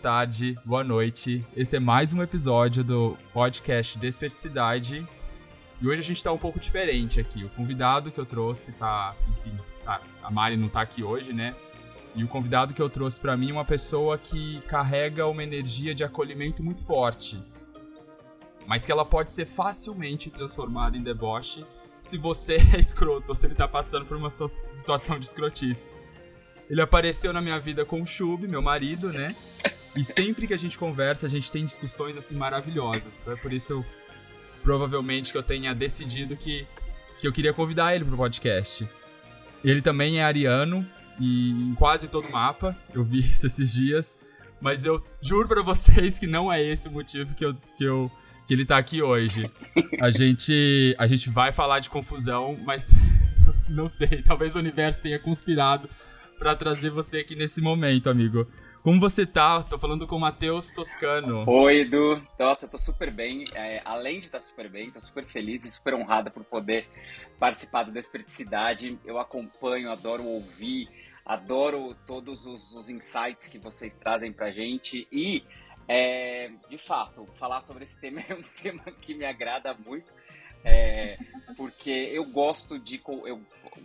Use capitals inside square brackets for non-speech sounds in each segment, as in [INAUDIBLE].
boa tarde, boa noite. Esse é mais um episódio do podcast Desperticidade. E hoje a gente tá um pouco diferente aqui. O convidado que eu trouxe tá, enfim, tá, a Mari não tá aqui hoje, né? E o convidado que eu trouxe para mim é uma pessoa que carrega uma energia de acolhimento muito forte, mas que ela pode ser facilmente transformada em deboche se você [LAUGHS] é escroto ou se ele tá passando por uma situação de escrotice. Ele apareceu na minha vida com o Chub, meu marido, né? E sempre que a gente conversa, a gente tem discussões assim maravilhosas. Então é por isso eu provavelmente que eu tenha decidido que, que eu queria convidar ele pro podcast. Ele também é ariano e em quase todo o mapa. Eu vi [LAUGHS] isso esses dias. Mas eu juro para vocês que não é esse o motivo que eu, que eu que ele tá aqui hoje. A gente a gente vai falar de confusão, mas [LAUGHS] não sei, talvez o universo tenha conspirado para trazer você aqui nesse momento, amigo. Como você tá? Tô falando com o Matheus Toscano. Oi, Edu. Nossa, eu tô super bem. É, além de estar super bem, tô super feliz e super honrada por poder participar do Desperticidade. Eu acompanho, adoro ouvir, adoro todos os, os insights que vocês trazem pra gente. E, é, de fato, falar sobre esse [LAUGHS] tema é um tema que me agrada muito. É, porque eu gosto de eu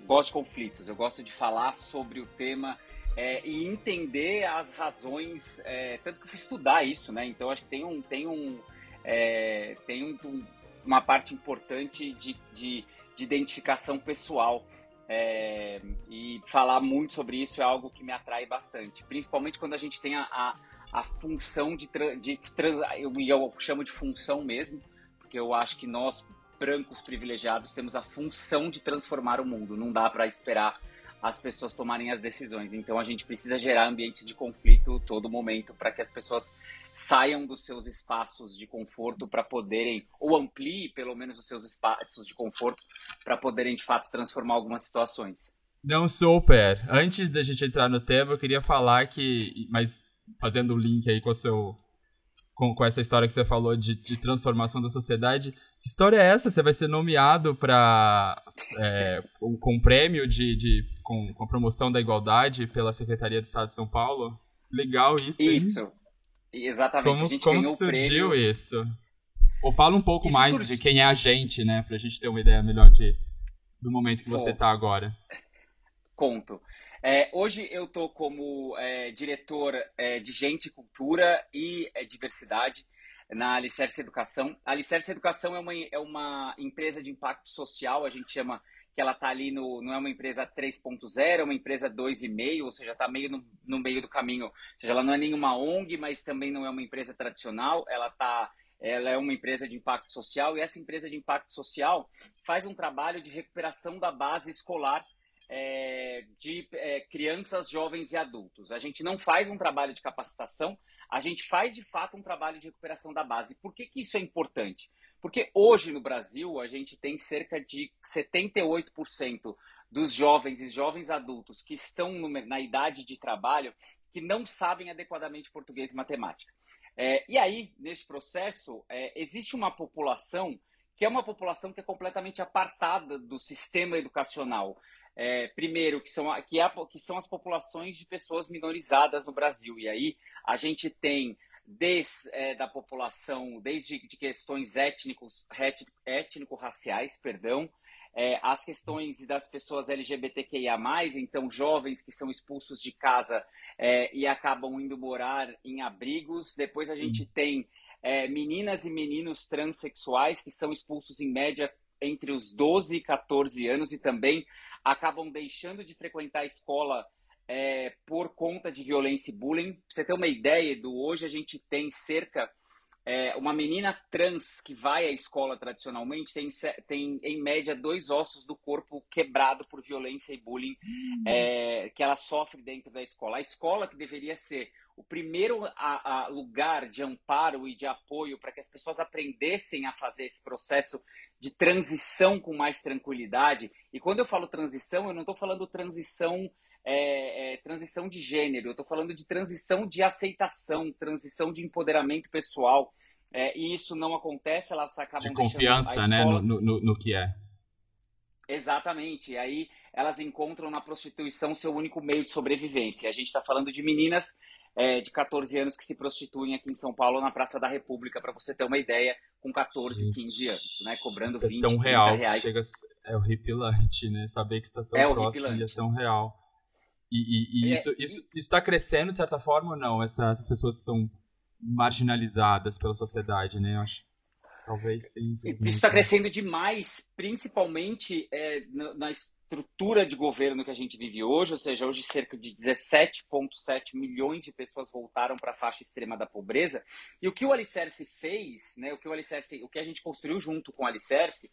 gosto de conflitos, eu gosto de falar sobre o tema é, e entender as razões, é, tanto que eu fui estudar isso, né? Então acho que tem um tem um é, tem um, uma parte importante de, de, de identificação pessoal. É, e falar muito sobre isso é algo que me atrai bastante, principalmente quando a gente tem a, a, a função de, de eu, eu chamo de função mesmo, porque eu acho que nós brancos privilegiados temos a função de transformar o mundo. Não dá para esperar as pessoas tomarem as decisões. Então a gente precisa gerar ambientes de conflito todo momento para que as pessoas saiam dos seus espaços de conforto para poderem ou amplie pelo menos os seus espaços de conforto para poderem de fato transformar algumas situações. Não super. Antes da gente entrar no tema, eu queria falar que, mas fazendo o link aí com o seu com, com essa história que você falou de, de transformação da sociedade. Que história é essa? Você vai ser nomeado para é, com, com prêmio de, de com, com a promoção da igualdade pela Secretaria do Estado de São Paulo? Legal isso. Isso. Exatamente. Como, como surgiu prêmio... isso? Ou fala um pouco isso mais surgiu... de quem é a gente, né? Pra gente ter uma ideia melhor de, do momento que você está agora. Conto. É, hoje eu estou como é, diretor é, de Gente, Cultura e é, Diversidade na Alicerce Educação. A Alicerce Educação é uma, é uma empresa de impacto social, a gente chama que ela está ali no. não é uma empresa 3.0, é uma empresa 2,5, ou seja, está meio no, no, meio do caminho. Ou seja, ela não é nenhuma ONG, mas também não é uma empresa tradicional, ela está. Ela é uma empresa de impacto social e essa empresa de impacto social faz um trabalho de recuperação da base escolar é, de é, crianças, jovens e adultos. A gente não faz um trabalho de capacitação, a gente faz de fato um trabalho de recuperação da base. Por que, que isso é importante? Porque hoje no Brasil a gente tem cerca de 78% dos jovens e jovens adultos que estão na idade de trabalho que não sabem adequadamente português e matemática. É, e aí, nesse processo, é, existe uma população que é uma população que é completamente apartada do sistema educacional é, primeiro, que são, que, é, que são as populações de pessoas minorizadas no Brasil. E aí a gente tem desde é, da população, desde de questões étnicos, étnico-raciais, perdão, é, as questões das pessoas LGBTQIA+, então jovens que são expulsos de casa é, e acabam indo morar em abrigos. Depois a Sim. gente tem é, meninas e meninos transexuais que são expulsos em média entre os 12 e 14 anos e também acabam deixando de frequentar a escola é, por conta de violência e bullying. Pra você ter uma ideia, do hoje a gente tem cerca é, uma menina trans que vai à escola tradicionalmente tem, tem em média dois ossos do corpo quebrado por violência e bullying uhum. é, que ela sofre dentro da escola. A escola que deveria ser o primeiro a, a lugar de amparo e de apoio para que as pessoas aprendessem a fazer esse processo de transição com mais tranquilidade. E quando eu falo transição, eu não estou falando transição é, é, transição de gênero, eu estou falando de transição de aceitação, transição de empoderamento pessoal. É, e isso não acontece, elas acabam de confiança, né, no, no, no que é. Exatamente. E aí elas encontram na prostituição seu único meio de sobrevivência. A gente está falando de meninas é, de 14 anos que se prostituem aqui em São Paulo na Praça da República, para você ter uma ideia, com 14, Gente, 15 anos, né? Cobrando isso 20, é tão real reais. Chega, é horripilante, né? Saber que está tão é próximo e é tão real. E, e, e é, isso está crescendo de certa forma ou não? Essas, essas pessoas estão marginalizadas pela sociedade, né? Eu acho. Talvez sim. Isso está crescendo demais, principalmente é, na, estrutura de governo que a gente vive hoje, ou seja, hoje cerca de 17,7 milhões de pessoas voltaram para a faixa extrema da pobreza. E o que o Alicerce fez, né, o que o Alicerce, o que a gente construiu junto com o Alicerce,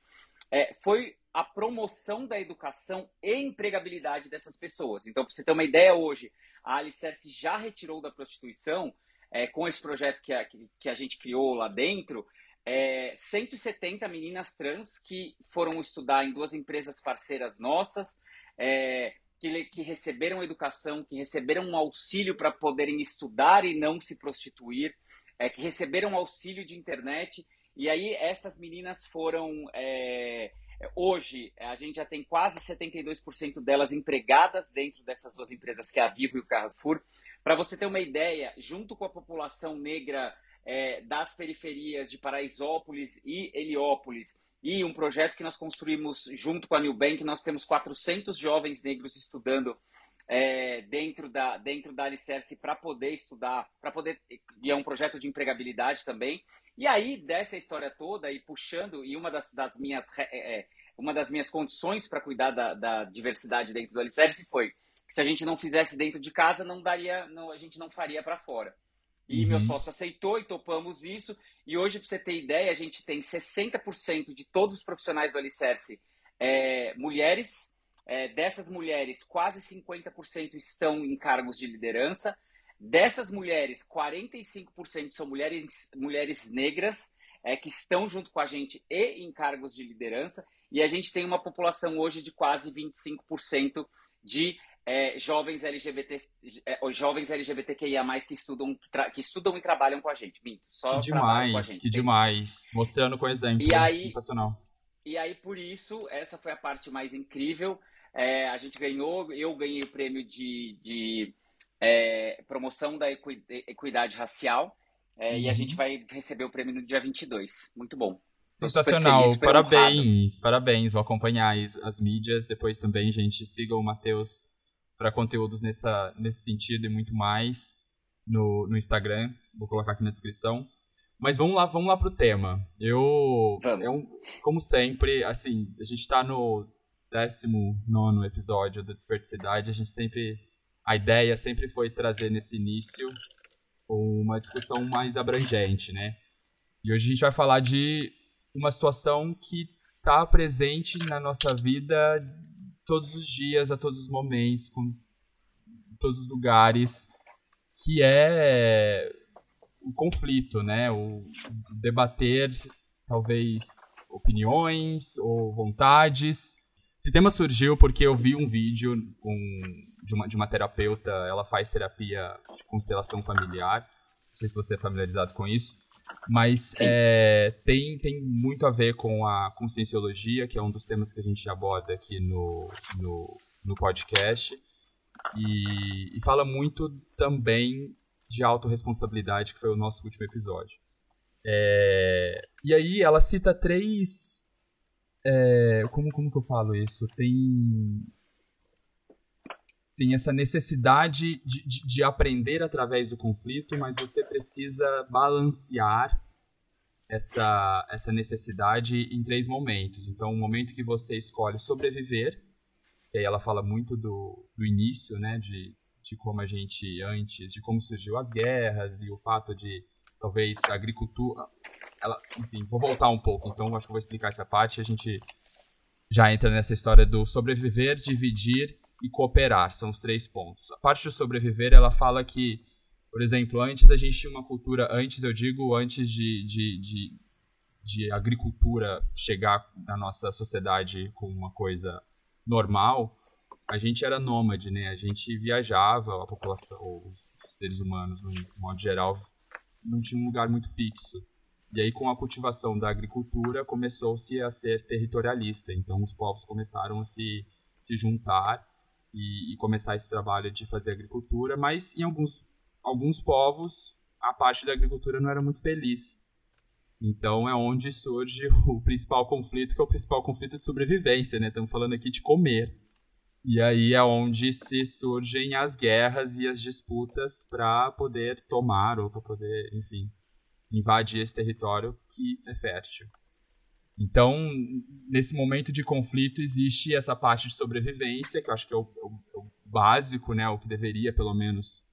é, foi a promoção da educação e empregabilidade dessas pessoas. Então, para você ter uma ideia hoje, a Alicerce já retirou da prostituição, é, com esse projeto que a, que a gente criou lá dentro, é, 170 meninas trans que foram estudar em duas empresas parceiras nossas, é, que, que, receberam educação, que receberam um auxílio para poderem estudar e não se prostituir, é, que receberam auxílio de internet. E aí essas meninas foram. É, hoje, a gente já tem quase 72% delas empregadas dentro dessas duas empresas, que é a Vivo e o Carrefour. Para você ter uma ideia, junto com a população negra é, das periferias de Paraisópolis e Heliópolis e um projeto que nós construímos junto com a New Bank. Nós temos 400 jovens negros estudando é, dentro, da, dentro da Alicerce para poder estudar, para poder. E é um projeto de empregabilidade também. E aí, dessa história toda, e puxando, e uma das, das minhas. É, é uma das minhas condições para cuidar da, da diversidade dentro do Alicerce foi que se a gente não fizesse dentro de casa, não daria, não, a gente não faria para fora. E uhum. meu sócio aceitou e topamos isso. E hoje, para você ter ideia, a gente tem 60% de todos os profissionais do Alicerce é, mulheres. É, dessas mulheres, quase 50% estão em cargos de liderança. Dessas mulheres, 45% são mulheres, mulheres negras é, que estão junto com a gente e em cargos de liderança. E a gente tem uma população hoje de quase 25% de é, jovens LGBT, é, jovens LGBTQIA+, que estudam, que, que, estudam e trabalham com a gente, Minto. Só que demais, gente, que demais. Mostrando com exemplo, e aí, sensacional. E aí, por isso, essa foi a parte mais incrível. É, a gente ganhou, eu ganhei o prêmio de, de é, promoção da equidade racial, uhum. e a gente uhum. vai receber o prêmio no dia 22. Muito bom. Sensacional, feliz, parabéns, honrado. parabéns. Vou acompanhar as, as mídias. Depois também, gente, sigam o Matheus para conteúdos nessa, nesse sentido e muito mais no, no Instagram. Vou colocar aqui na descrição. Mas vamos lá, vamos lá pro tema. Eu, eu como sempre, assim, a gente está no 19 episódio do Desperticidade, a gente sempre a ideia sempre foi trazer nesse início uma discussão mais abrangente, né? E hoje a gente vai falar de uma situação que está presente na nossa vida todos os dias, a todos os momentos, com todos os lugares, que é o conflito, né? O debater talvez opiniões ou vontades. Esse tema surgiu porque eu vi um vídeo com, de, uma, de uma terapeuta, ela faz terapia de constelação familiar. Não sei se você é familiarizado com isso. Mas é, tem, tem muito a ver com a conscienciologia, que é um dos temas que a gente aborda aqui no, no, no podcast. E, e fala muito também de autorresponsabilidade, que foi o nosso último episódio. É, e aí ela cita três. É, como, como que eu falo isso? Tem tem essa necessidade de, de, de, aprender através do conflito, mas você precisa balancear essa, essa necessidade em três momentos. Então, o momento que você escolhe sobreviver, que aí ela fala muito do, do início, né, de, de como a gente, antes, de como surgiu as guerras e o fato de, talvez, a agricultura... Ela, enfim, vou voltar um pouco, então acho que vou explicar essa parte e a gente já entra nessa história do sobreviver, dividir e cooperar, são os três pontos. A parte de sobreviver, ela fala que, por exemplo, antes a gente tinha uma cultura, antes eu digo, antes de, de, de, de agricultura chegar na nossa sociedade como uma coisa normal, a gente era nômade, né? A gente viajava, a população, os seres humanos, no modo geral, não tinha um lugar muito fixo. E aí, com a cultivação da agricultura, começou-se a ser territorialista. Então, os povos começaram a se, se juntar e, e, começar esse trabalho de fazer agricultura, mas em alguns alguns povos a parte da agricultura não era muito feliz. Então é onde surge [LAUGHS] o principal conflito, que é o principal conflito de sobrevivência, né? Estamos falando aqui de comer. E aí é onde se surgem as guerras e as disputas para poder tomar ou para poder, enfim, invadir esse território que é fértil. Então, nesse momento de conflito existe essa parte de sobrevivência, que eu acho que é o, é o, é o básico, né, o que deveria pelo menos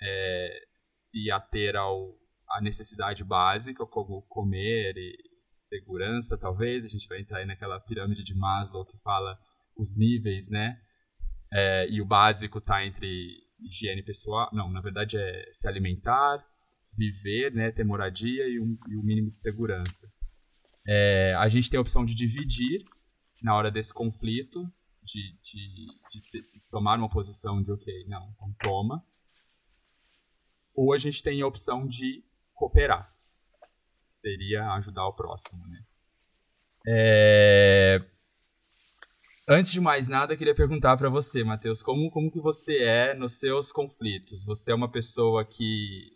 é, se ater ao, à necessidade básica, como comer e segurança, talvez. A gente vai entrar aí naquela pirâmide de Maslow que fala os níveis, né? É, e o básico está entre higiene pessoal, não, na verdade é se alimentar, viver, né, ter moradia e, um, e o mínimo de segurança. É, a gente tem a opção de dividir na hora desse conflito, de, de, de, de tomar uma posição de ok, não, então toma. Ou a gente tem a opção de cooperar, seria ajudar o próximo, né? É... Antes de mais nada, queria perguntar para você, Matheus, como, como que você é nos seus conflitos? Você é uma pessoa que,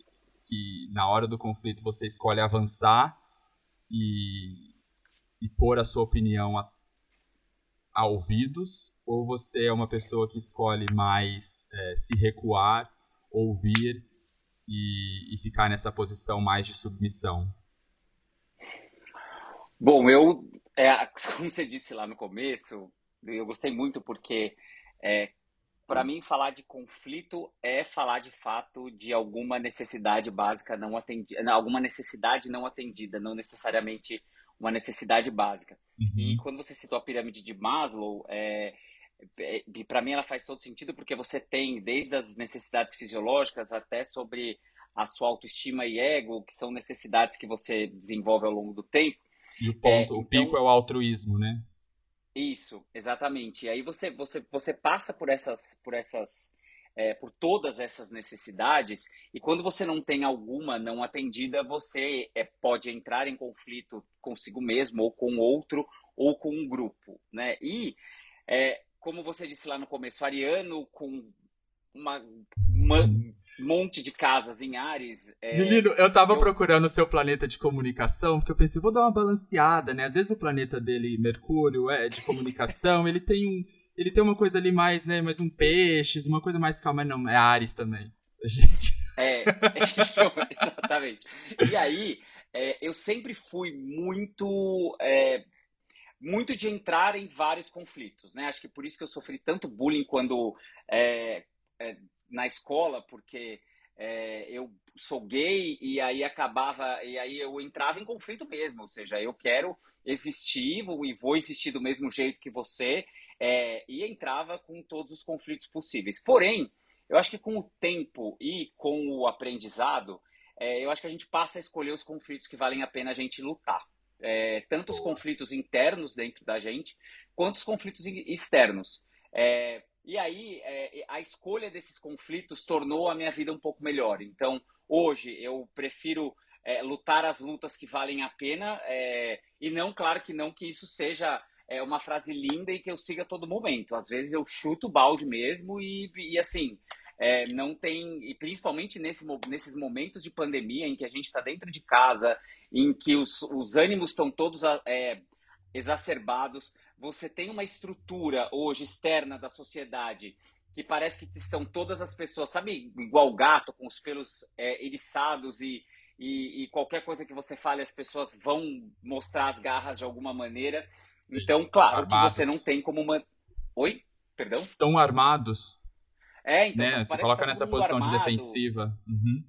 que na hora do conflito você escolhe avançar e, e pôr a sua opinião a, a ouvidos? Ou você é uma pessoa que escolhe mais é, se recuar, ouvir e, e ficar nessa posição mais de submissão? Bom, eu, é, [LAUGHS] como você disse lá no começo, eu gostei muito porque, é, para mim, falar de conflito é falar de fato de alguma necessidade básica não atendida, alguma necessidade não atendida, não necessariamente uma necessidade básica. Uhum. E quando você citou a pirâmide de Maslow, é, é, para mim ela faz todo sentido porque você tem desde as necessidades fisiológicas até sobre a sua autoestima e ego, que são necessidades que você desenvolve ao longo do tempo. E o ponto, é, então, o pico é o altruísmo, né? Isso, exatamente. E aí você, você, você passa por essas, por essas, é, por todas essas necessidades e quando você não tem alguma não atendida, você é, pode entrar em conflito consigo mesmo ou com outro ou com um grupo, né? E é, como você disse lá no começo, Ariano com uma, uma monte de casas em Ares. É, Menino, eu tava eu... procurando o seu planeta de comunicação, porque eu pensei, vou dar uma balanceada, né? Às vezes o planeta dele, Mercúrio, é de comunicação, ele tem um. Ele tem uma coisa ali mais, né? Mais um peixes, uma coisa mais calma, não, é Ares também. Gente. [LAUGHS] É, [LAUGHS] exatamente. E aí, é, eu sempre fui muito. É, muito de entrar em vários conflitos, né? Acho que por isso que eu sofri tanto bullying quando é, é, na escola, porque é, eu sou gay e aí acabava e aí eu entrava em conflito mesmo, ou seja, eu quero existir e vou existir do mesmo jeito que você é, e entrava com todos os conflitos possíveis. Porém, eu acho que com o tempo e com o aprendizado, é, eu acho que a gente passa a escolher os conflitos que valem a pena a gente lutar é, tanto os conflitos internos dentro da gente, quanto os conflitos externos. E aí, é, a escolha desses conflitos tornou a minha vida um pouco melhor. Então, hoje, eu prefiro é, lutar as lutas que valem a pena, é, e não, claro que não que isso seja é, uma frase linda e que eu siga a todo momento. Às vezes eu chuto o balde mesmo e, e assim, é, não tem, e principalmente nesse, nesses momentos de pandemia em que a gente está dentro de casa, em que os, os ânimos estão todos é, exacerbados, você tem uma estrutura hoje externa da sociedade que parece que estão todas as pessoas, sabe, igual gato, com os pelos é, eriçados e, e, e, qualquer coisa que você fale, as pessoas vão mostrar as garras de alguma maneira. Sim, então, claro armados. que você não tem como uma. Oi? Perdão? Estão armados. É, então. Né? Você coloca tá nessa posição armado. de defensiva. Uhum.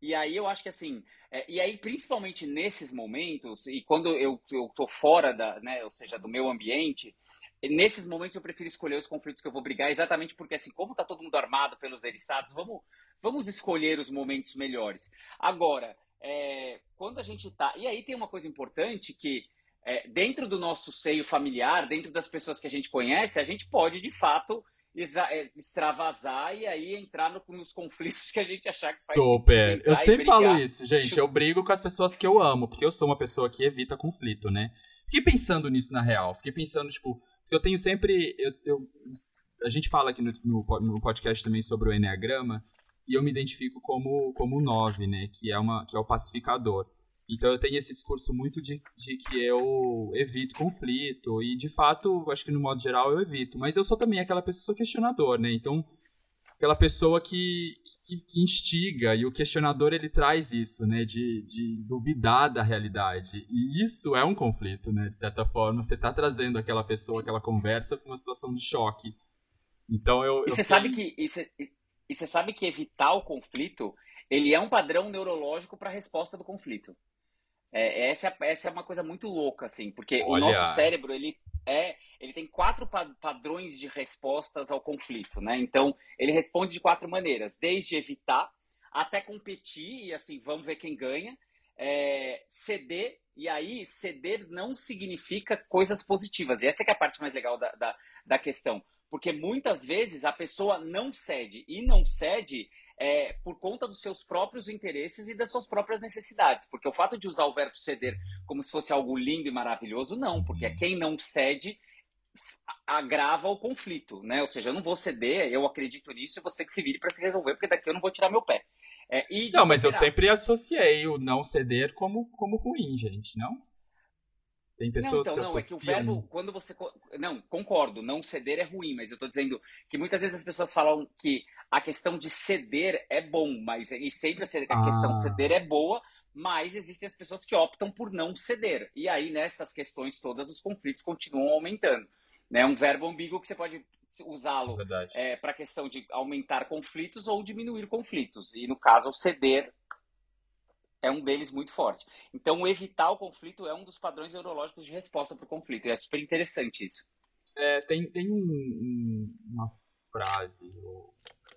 E aí eu acho que assim. É, e aí, principalmente nesses momentos, e quando eu, eu tô fora da, né, ou seja, do meu ambiente, nesses momentos eu prefiro escolher os conflitos que eu vou brigar, exatamente porque assim, como tá todo mundo armado pelos eriçados, vamos, vamos escolher os momentos melhores. Agora, é, quando a gente tá. E aí tem uma coisa importante que. É, dentro do nosso seio familiar, dentro das pessoas que a gente conhece, a gente pode de fato extravasar e aí entrar no, nos conflitos que a gente achar que faz Super. Eu sempre falo isso, gente. Eu brigo com as pessoas que eu amo, porque eu sou uma pessoa que evita conflito, né? Fiquei pensando nisso na real. Fiquei pensando, tipo, porque eu tenho sempre. Eu, eu a gente fala aqui no, no, no podcast também sobre o Enneagrama. e eu me identifico como como nove, né, que é uma que é o pacificador. Então eu tenho esse discurso muito de, de que eu evito conflito e de fato, acho que no modo geral eu evito, mas eu sou também aquela pessoa questionador, né? Então aquela pessoa que, que, que, instiga e o questionador ele traz isso, né, de, de duvidar da realidade e isso é um conflito, né, de certa forma você está trazendo aquela pessoa, aquela conversa para uma situação de choque. Então eu. E você sabe que e você sabe que evitar o conflito ele é um padrão neurológico para a resposta do conflito. É, essa, essa é uma coisa muito louca, assim, porque Olha. o nosso cérebro ele é ele tem quatro padrões de respostas ao conflito, né? Então, ele responde de quatro maneiras, desde evitar até competir, e assim, vamos ver quem ganha, é, ceder, e aí ceder não significa coisas positivas. E essa é, é a parte mais legal da, da, da questão. Porque muitas vezes a pessoa não cede, e não cede é, por conta dos seus próprios interesses e das suas próprias necessidades. Porque o fato de usar o verbo ceder como se fosse algo lindo e maravilhoso, não, porque é quem não cede agrava o conflito, né? Ou seja, eu não vou ceder, eu acredito nisso, e você que se vire para se resolver, porque daqui eu não vou tirar meu pé. É, não, mas eu sempre associei o não ceder como, como ruim, gente, não? Tem pessoas não, então, que não, associam... É que o verbo, quando você... Não, concordo, não ceder é ruim, mas eu tô dizendo que muitas vezes as pessoas falam que a questão de ceder é bom, mas e sempre a ah. questão de ceder é boa, mas existem as pessoas que optam por não ceder. E aí, nessas questões todas, os conflitos continuam aumentando. É né? um verbo ambíguo que você pode usá-lo é, para a questão de aumentar conflitos ou diminuir conflitos. E no caso, o ceder é um deles muito forte. Então, evitar o conflito é um dos padrões neurológicos de resposta para o conflito. E é super interessante isso. É, tem tem um, um, uma frase, ou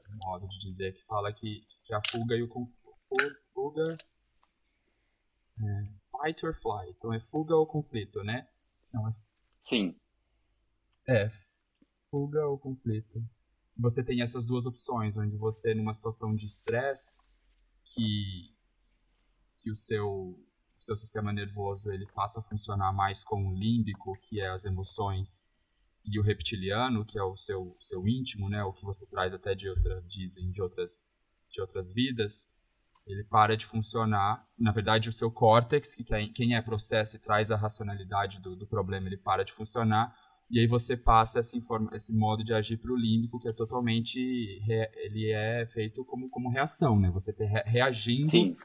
um modo de dizer, que fala que, que a fuga e o conflito. Fuga. É, fight or fly. Então é fuga ou conflito, né? Não, é... Sim. É, fuga ou conflito. Você tem essas duas opções, onde você, numa situação de estresse, que, que o seu, seu sistema nervoso ele passa a funcionar mais com o límbico, que é as emoções, e o reptiliano, que é o seu, seu íntimo, né, o que você traz até de outra, dizem, de outras, de outras vidas, ele para de funcionar. Na verdade, o seu córtex, que quem é processa e traz a racionalidade do, do problema, ele para de funcionar e aí você passa esse, esse modo de agir para o límbico, que é totalmente. Ele é feito como, como reação, né? Você re, reagindo Sim.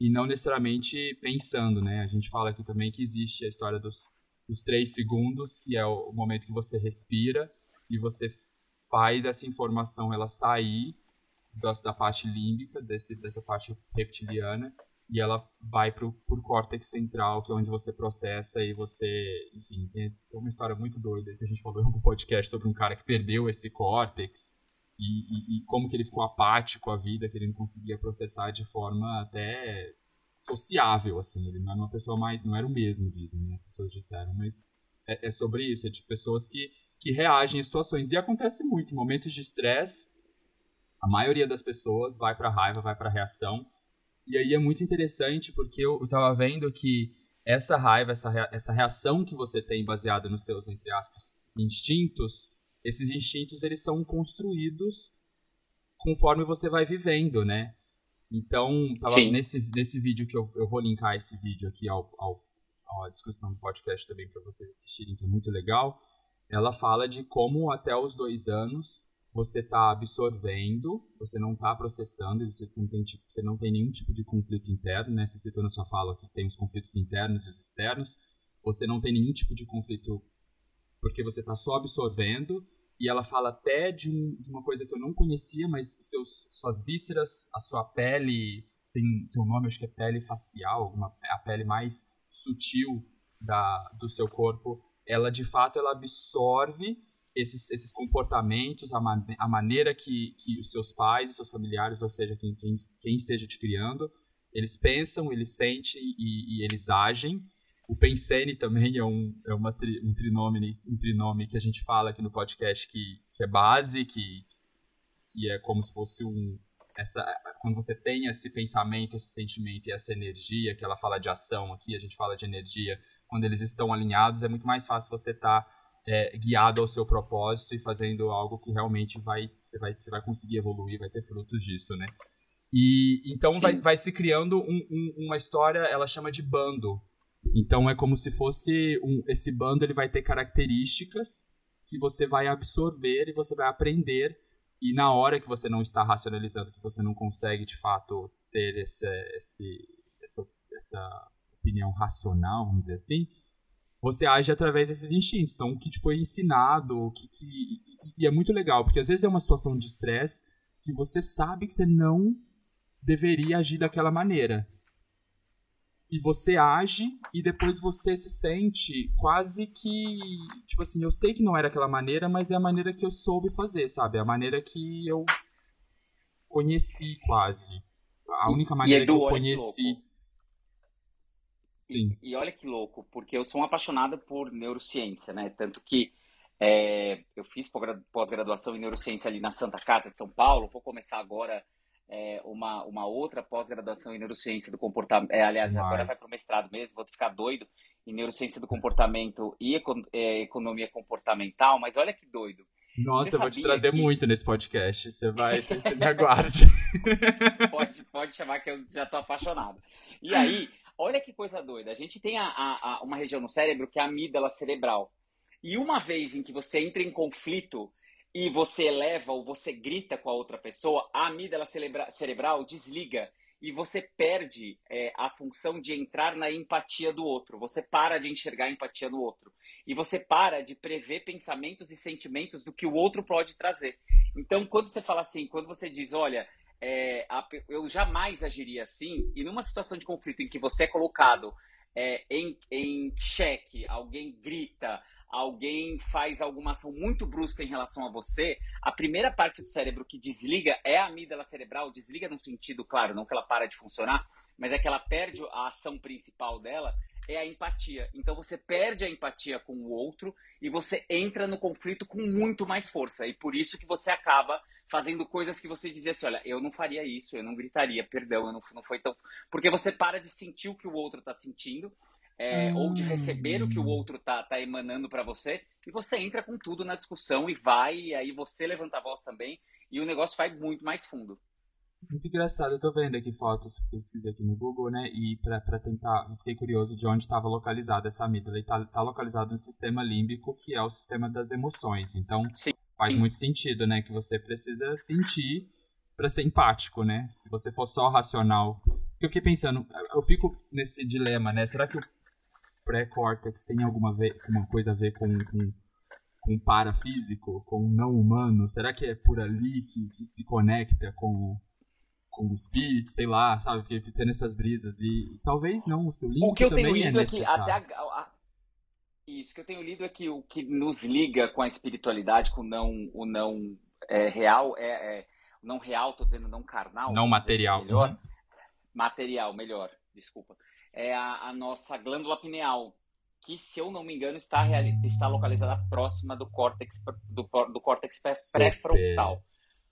E não necessariamente pensando, né? A gente fala aqui também que existe a história dos, dos três segundos, que é o, o momento que você respira e você faz essa informação ela sair da, da parte límbica, desse, dessa parte reptiliana, e ela vai pro, pro córtex central, que é onde você processa e você, enfim, tem uma história muito doida que a gente falou em um podcast sobre um cara que perdeu esse córtex e, e, e, como que ele ficou apático à vida, que ele não conseguia processar de forma até sociável, assim, ele não era uma pessoa mais, não era o mesmo, dizem, né, as pessoas disseram, mas é, é sobre isso, é de pessoas que, que reagem a situações, e acontece muito, em momentos de estresse, a maioria das pessoas vai para raiva, vai para reação, e aí é muito interessante porque eu, eu tava vendo que essa raiva, essa, rea essa reação que você tem baseada nos seus, entre aspas, instintos, esses instintos eles são construídos conforme você vai vivendo, né? Então, tava nesse, nesse vídeo que eu, eu vou linkar esse vídeo aqui ao, ao, à descrição do podcast também para vocês assistirem, que é muito legal. Ela fala de como até os dois anos você está absorvendo, você não está processando, você não, tem, tipo, você não tem nenhum tipo de conflito interno, né? Você citou na sua fala que tem os conflitos internos e os externos. Você não tem nenhum tipo de conflito porque você está só absorvendo. E ela fala até de, um, de, uma coisa que eu não conhecia, mas seus, suas vísceras, a sua pele, tem, tem um nome, acho que é pele facial, uma, a pele mais sutil da, do seu corpo, ela de fato ela absorve esses, esses comportamentos, a, man a maneira que, que os seus pais, os seus familiares, ou seja, quem, quem, quem esteja te criando, eles pensam, eles sentem e, e eles agem. O pensene também é um, é uma tri, um, trinome, um trinome que a gente fala aqui no podcast que, que é base, que, que é como se fosse um. Essa, quando você tem esse pensamento, esse sentimento e essa energia, que ela fala de ação aqui, a gente fala de energia, quando eles estão alinhados, é muito mais fácil você estar. Tá é, guiado ao seu propósito e fazendo algo que realmente vai você, vai você vai conseguir evoluir, vai ter frutos disso, né? E então vai, vai se criando um, um, uma história, ela chama de bando. Então é como se fosse um, esse bando ele vai ter características que você vai absorver e você vai aprender e na hora que você não está racionalizando, que você não consegue de fato ter esse, esse, essa, essa opinião racional, vamos dizer assim, você age através desses instintos. Então, o que te foi ensinado, o que, que. E é muito legal, porque às vezes é uma situação de estresse que você sabe que você não deveria agir daquela maneira. E você age e depois você se sente quase que. Tipo assim, eu sei que não era aquela maneira, mas é a maneira que eu soube fazer, sabe? É a maneira que eu conheci quase. A única maneira Edu, que eu conheci. Sim. E, e, olha que louco, porque eu sou um apaixonado por neurociência, né? Tanto que é, eu fiz pós-graduação em neurociência ali na Santa Casa de São Paulo, vou começar agora é, uma, uma outra pós-graduação em neurociência do comportamento. É, aliás, Demais. agora vai para o mestrado mesmo, vou ficar doido em neurociência do comportamento e econ é, economia comportamental, mas olha que doido. Nossa, eu vou te trazer que... muito nesse podcast. Você vai, você, você me [LAUGHS] aguarde. [LAUGHS] pode, pode chamar que eu já tô apaixonado. E aí, Olha que coisa doida. A gente tem a, a, a, uma região no cérebro que é a amígdala cerebral. E uma vez em que você entra em conflito e você eleva ou você grita com a outra pessoa, a amígdala cerebra, cerebral desliga e você perde é, a função de entrar na empatia do outro. Você para de enxergar a empatia no outro. E você para de prever pensamentos e sentimentos do que o outro pode trazer. Então, quando você fala assim, quando você diz, olha, é, a, eu jamais agiria assim, e numa situação de conflito em que você é colocado é, em, em xeque, alguém grita, alguém faz alguma ação muito brusca em relação a você, a primeira parte do cérebro que desliga é a amígdala cerebral, desliga no sentido, claro, não que ela para de funcionar, mas é que ela perde a ação principal dela, é a empatia. Então você perde a empatia com o outro e você entra no conflito com muito mais força. E por isso que você acaba fazendo coisas que você dizia assim, olha, eu não faria isso, eu não gritaria, perdão, eu não, não foi tão... Porque você para de sentir o que o outro está sentindo, é, hum. ou de receber o que o hum. outro tá, tá emanando para você, e você entra com tudo na discussão e vai, e aí você levanta a voz também, e o negócio vai muito mais fundo. Muito engraçado, eu tô vendo aqui fotos, pesquisei aqui no Google, né, e pra, pra tentar, fiquei curioso de onde estava localizada essa amígdala, e tá, tá localizado no sistema límbico, que é o sistema das emoções, então... Sim faz muito sentido, né? Que você precisa sentir para ser empático, né? Se você for só racional. Porque eu fiquei pensando, eu fico nesse dilema, né? Será que o pré-córtex tem alguma, alguma coisa a ver com, com, com o parafísico, com o não humano? Será que é por ali que, que se conecta com, com o espírito, sei lá, sabe? Fiquei tendo essas brisas. E talvez não, o seu link também é necessário. É que até a, a, isso que eu tenho lido é que o que nos liga com a espiritualidade, com o não, o não é, real, é, é não real, tô dizendo não carnal. Não material. Melhor, uhum. Material, melhor, desculpa. É a, a, nossa glândula pineal, que, se eu não me engano, está, está localizada próxima do córtex, do, do córtex pré-frontal.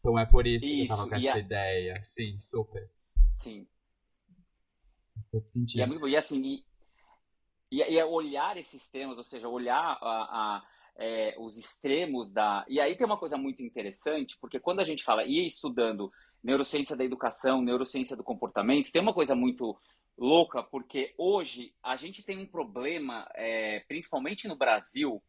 Então é por isso, isso que eu tava com essa a... ideia. Sim, super. Sim. Faz todo sentido. E, é muito, e assim, e, e, e é olhar esses temas, ou seja, olhar a, a é, os extremos da. E aí tem uma coisa muito interessante, porque quando a gente fala e estudando neurociência da educação, neurociência do comportamento, tem uma coisa muito louca, porque hoje a gente tem um problema, é, principalmente no Brasil,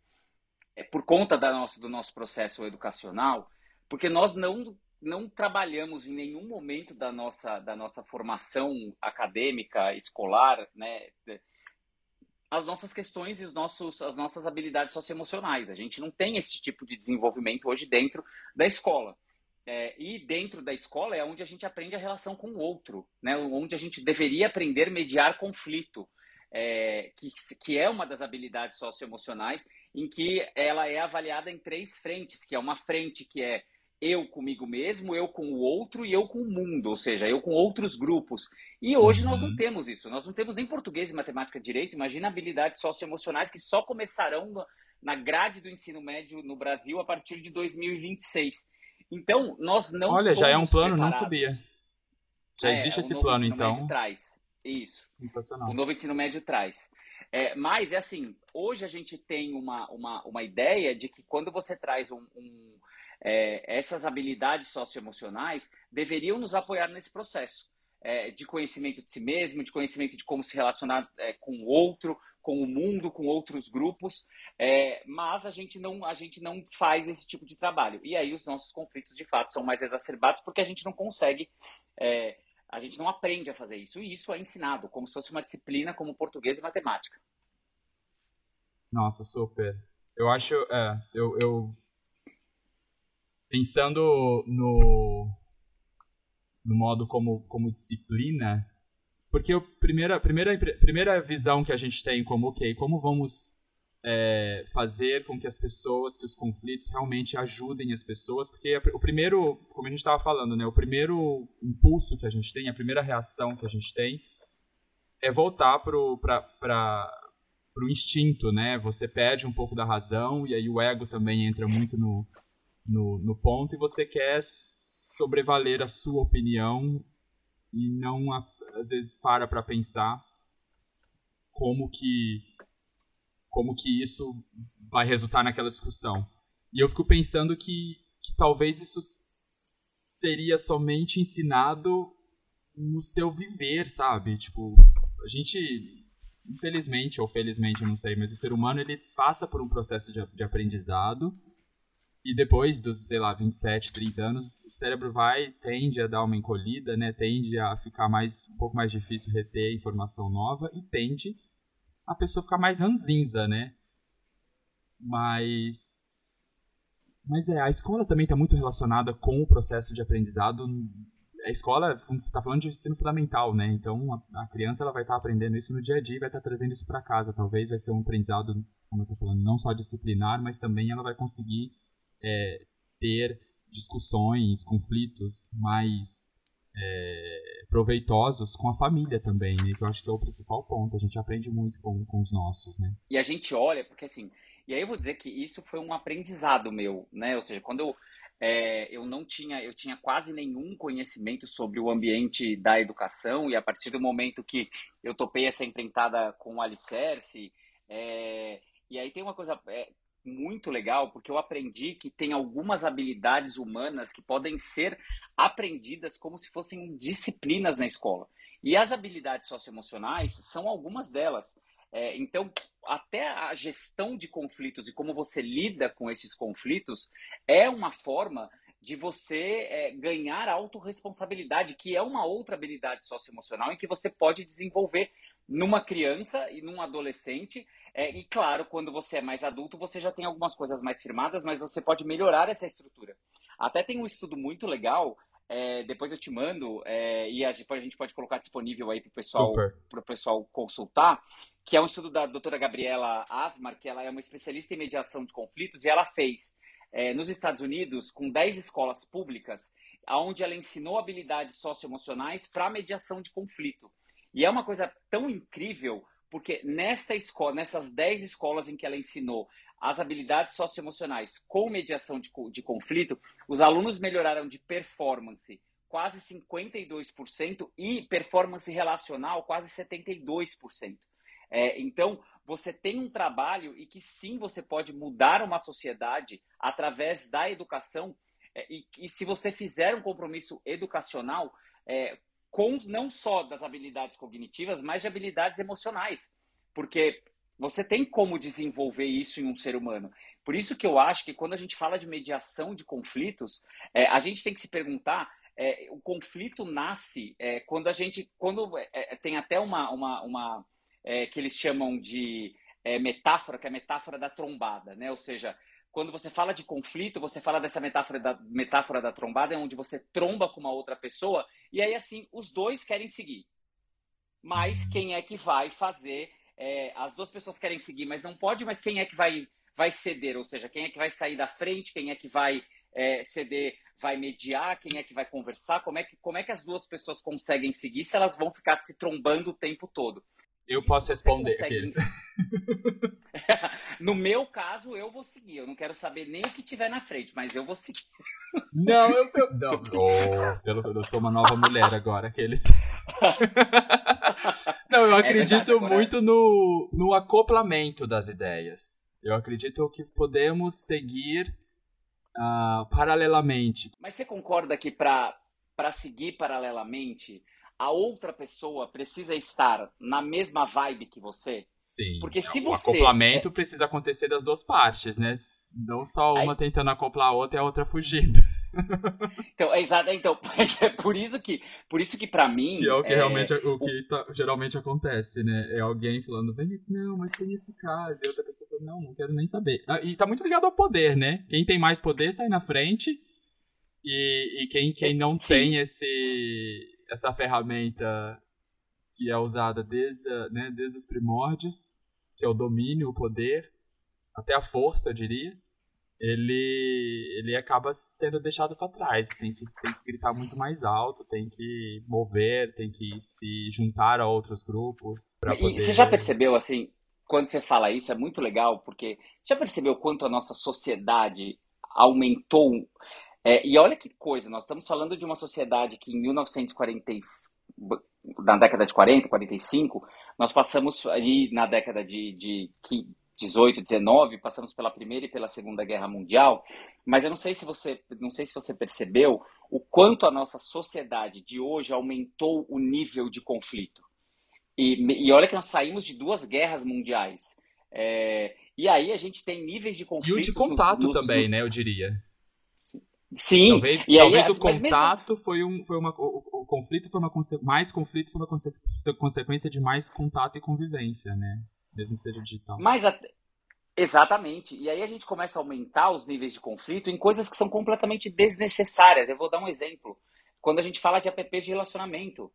é, por conta da nossa, do nosso processo educacional, porque nós não, não trabalhamos em nenhum momento da nossa, da nossa formação acadêmica, escolar, né? as nossas questões e os nossos, as nossas habilidades socioemocionais. A gente não tem esse tipo de desenvolvimento hoje dentro da escola. É, e dentro da escola é onde a gente aprende a relação com o outro, né? onde a gente deveria aprender a mediar conflito, é, que, que é uma das habilidades socioemocionais, em que ela é avaliada em três frentes, que é uma frente que é eu comigo mesmo, eu com o outro e eu com o mundo, ou seja, eu com outros grupos. E hoje uhum. nós não uhum. temos isso. Nós não temos nem português e matemática direito. Imagina habilidades socioemocionais que só começarão na grade do ensino médio no Brasil a partir de 2026. Então, nós não Olha, já é um plano, preparados. não sabia. Já é, existe esse plano, então. Médio traz. Isso. Sensacional. O novo ensino médio traz. É, mas, é assim, hoje a gente tem uma, uma, uma ideia de que quando você traz um, um é, essas habilidades socioemocionais deveriam nos apoiar nesse processo é, de conhecimento de si mesmo, de conhecimento de como se relacionar é, com o outro, com o mundo, com outros grupos, é, mas a gente, não, a gente não faz esse tipo de trabalho. E aí os nossos conflitos, de fato, são mais exacerbados porque a gente não consegue, é, a gente não aprende a fazer isso. E isso é ensinado, como se fosse uma disciplina como português e matemática. Nossa, super. Eu acho, é, eu, eu pensando no, no modo como, como disciplina, porque a primeira, primeira, primeira visão que a gente tem como, ok, como vamos é, fazer com que as pessoas, que os conflitos realmente ajudem as pessoas, porque o primeiro, como a gente estava falando, né, o primeiro impulso que a gente tem, a primeira reação que a gente tem é voltar para o instinto, né? Você perde um pouco da razão e aí o ego também entra muito no, no, no ponto e você quer sobrevaler a sua opinião e não às vezes para para pensar como que como que isso vai resultar naquela discussão. E eu fico pensando que, que talvez isso seria somente ensinado no seu viver, sabe? Tipo, a gente infelizmente ou felizmente, eu não sei, mas o ser humano ele passa por um processo de, de aprendizado e depois dos, sei lá, 27, 30 anos, o cérebro vai, tende a dar uma encolhida, né? Tende a ficar mais, um pouco mais difícil reter informação nova e tende a pessoa ficar mais ranzinza, né? Mas. Mas é, a escola também está muito relacionada com o processo de aprendizado. A escola, você está falando de ensino fundamental, né? Então a, a criança ela vai estar tá aprendendo isso no dia a dia e vai estar tá trazendo isso para casa. Talvez vai ser um aprendizado, como eu estou falando, não só disciplinar, mas também ela vai conseguir é, ter discussões, conflitos mais é, proveitosos com a família também, né? Que eu acho que é o principal ponto. A gente aprende muito com, com os nossos, né? E a gente olha, porque assim, e aí eu vou dizer que isso foi um aprendizado meu, né? Ou seja, quando eu, é, eu não tinha, eu tinha quase nenhum conhecimento sobre o ambiente da educação, e a partir do momento que eu topei essa empreitada com o Alicerce, é, e aí tem uma coisa, é, muito legal, porque eu aprendi que tem algumas habilidades humanas que podem ser aprendidas como se fossem disciplinas na escola. E as habilidades socioemocionais são algumas delas. É, então, até a gestão de conflitos e como você lida com esses conflitos é uma forma de você é, ganhar autorresponsabilidade, que é uma outra habilidade socioemocional em que você pode desenvolver numa criança e num adolescente. É, e claro, quando você é mais adulto, você já tem algumas coisas mais firmadas, mas você pode melhorar essa estrutura. Até tem um estudo muito legal, é, depois eu te mando, é, e a gente, a gente, pode colocar disponível aí para o pessoal, pessoal consultar, que é um estudo da doutora Gabriela Asmar, que ela é uma especialista em mediação de conflitos, e ela fez é, nos Estados Unidos, com 10 escolas públicas, onde ela ensinou habilidades socioemocionais para mediação de conflito. E é uma coisa tão incrível, porque nesta escola, nessas 10 escolas em que ela ensinou as habilidades socioemocionais com mediação de, de conflito, os alunos melhoraram de performance quase 52% e performance relacional quase 72%. É, então, você tem um trabalho e que sim você pode mudar uma sociedade através da educação. É, e, e, se você fizer um compromisso educacional, é, com não só das habilidades cognitivas, mas de habilidades emocionais, porque você tem como desenvolver isso em um ser humano. Por isso que eu acho que quando a gente fala de mediação de conflitos, é, a gente tem que se perguntar é, o conflito nasce é, quando a gente quando é, é, tem até uma, uma, uma é, que eles chamam de metáfora que é a metáfora da trombada, né? Ou seja, quando você fala de conflito, você fala dessa metáfora da, metáfora da trombada, onde você tromba com uma outra pessoa, e aí assim, os dois querem seguir. Mas quem é que vai fazer? É, as duas pessoas querem seguir, mas não pode, mas quem é que vai, vai ceder? Ou seja, quem é que vai sair da frente, quem é que vai é, ceder, vai mediar, quem é que vai conversar, como é que, como é que as duas pessoas conseguem seguir se elas vão ficar se trombando o tempo todo? Eu posso responder aqueles. [LAUGHS] no meu caso, eu vou seguir. Eu não quero saber nem o que tiver na frente, mas eu vou seguir. Não, eu. eu não, oh, eu sou uma nova mulher agora, aqueles. [LAUGHS] não, eu é acredito é muito no, no acoplamento das ideias. Eu acredito que podemos seguir uh, paralelamente. Mas você concorda que para seguir paralelamente, a outra pessoa precisa estar na mesma vibe que você? Sim. Porque se o você. O acoplamento é... precisa acontecer das duas partes, né? Não só uma Aí... tentando acoplar a outra e a outra fugindo. [LAUGHS] Então, é exato. Então, [LAUGHS] é por isso que, por isso que para mim. Que é o que é... realmente o que tá, geralmente acontece, né? É alguém falando, não, mas tem esse caso. E outra pessoa falando, não, não quero nem saber. Ah, e tá muito ligado ao poder, né? Quem tem mais poder sai na frente. E, e quem, quem não Sim. tem esse essa ferramenta que é usada desde, né, desde os primórdios, que é o domínio, o poder, até a força, eu diria, ele, ele acaba sendo deixado para trás. Tem que, tem que gritar muito mais alto, tem que mover, tem que se juntar a outros grupos. E poder... você já percebeu, assim, quando você fala isso, é muito legal, porque você já percebeu quanto a nossa sociedade aumentou é, e olha que coisa, nós estamos falando de uma sociedade que em 1940, na década de 40, 45, nós passamos ali na década de, de 18, 19, passamos pela Primeira e pela Segunda Guerra Mundial, mas eu não sei se você, não sei se você percebeu o quanto a nossa sociedade de hoje aumentou o nível de conflito. E, e olha que nós saímos de duas guerras mundiais. É, e aí a gente tem níveis de conflito. E o de contato nos, nos, também, né, eu diria. Sim. Sim. Talvez, e talvez aí, o contato mesmo... foi, um, foi uma. O, o, conflito foi uma. Mais conflito foi uma consequência de mais contato e convivência, né? Mesmo que seja digital. Mas Exatamente. E aí a gente começa a aumentar os níveis de conflito em coisas que são completamente desnecessárias. Eu vou dar um exemplo. Quando a gente fala de apps de relacionamento,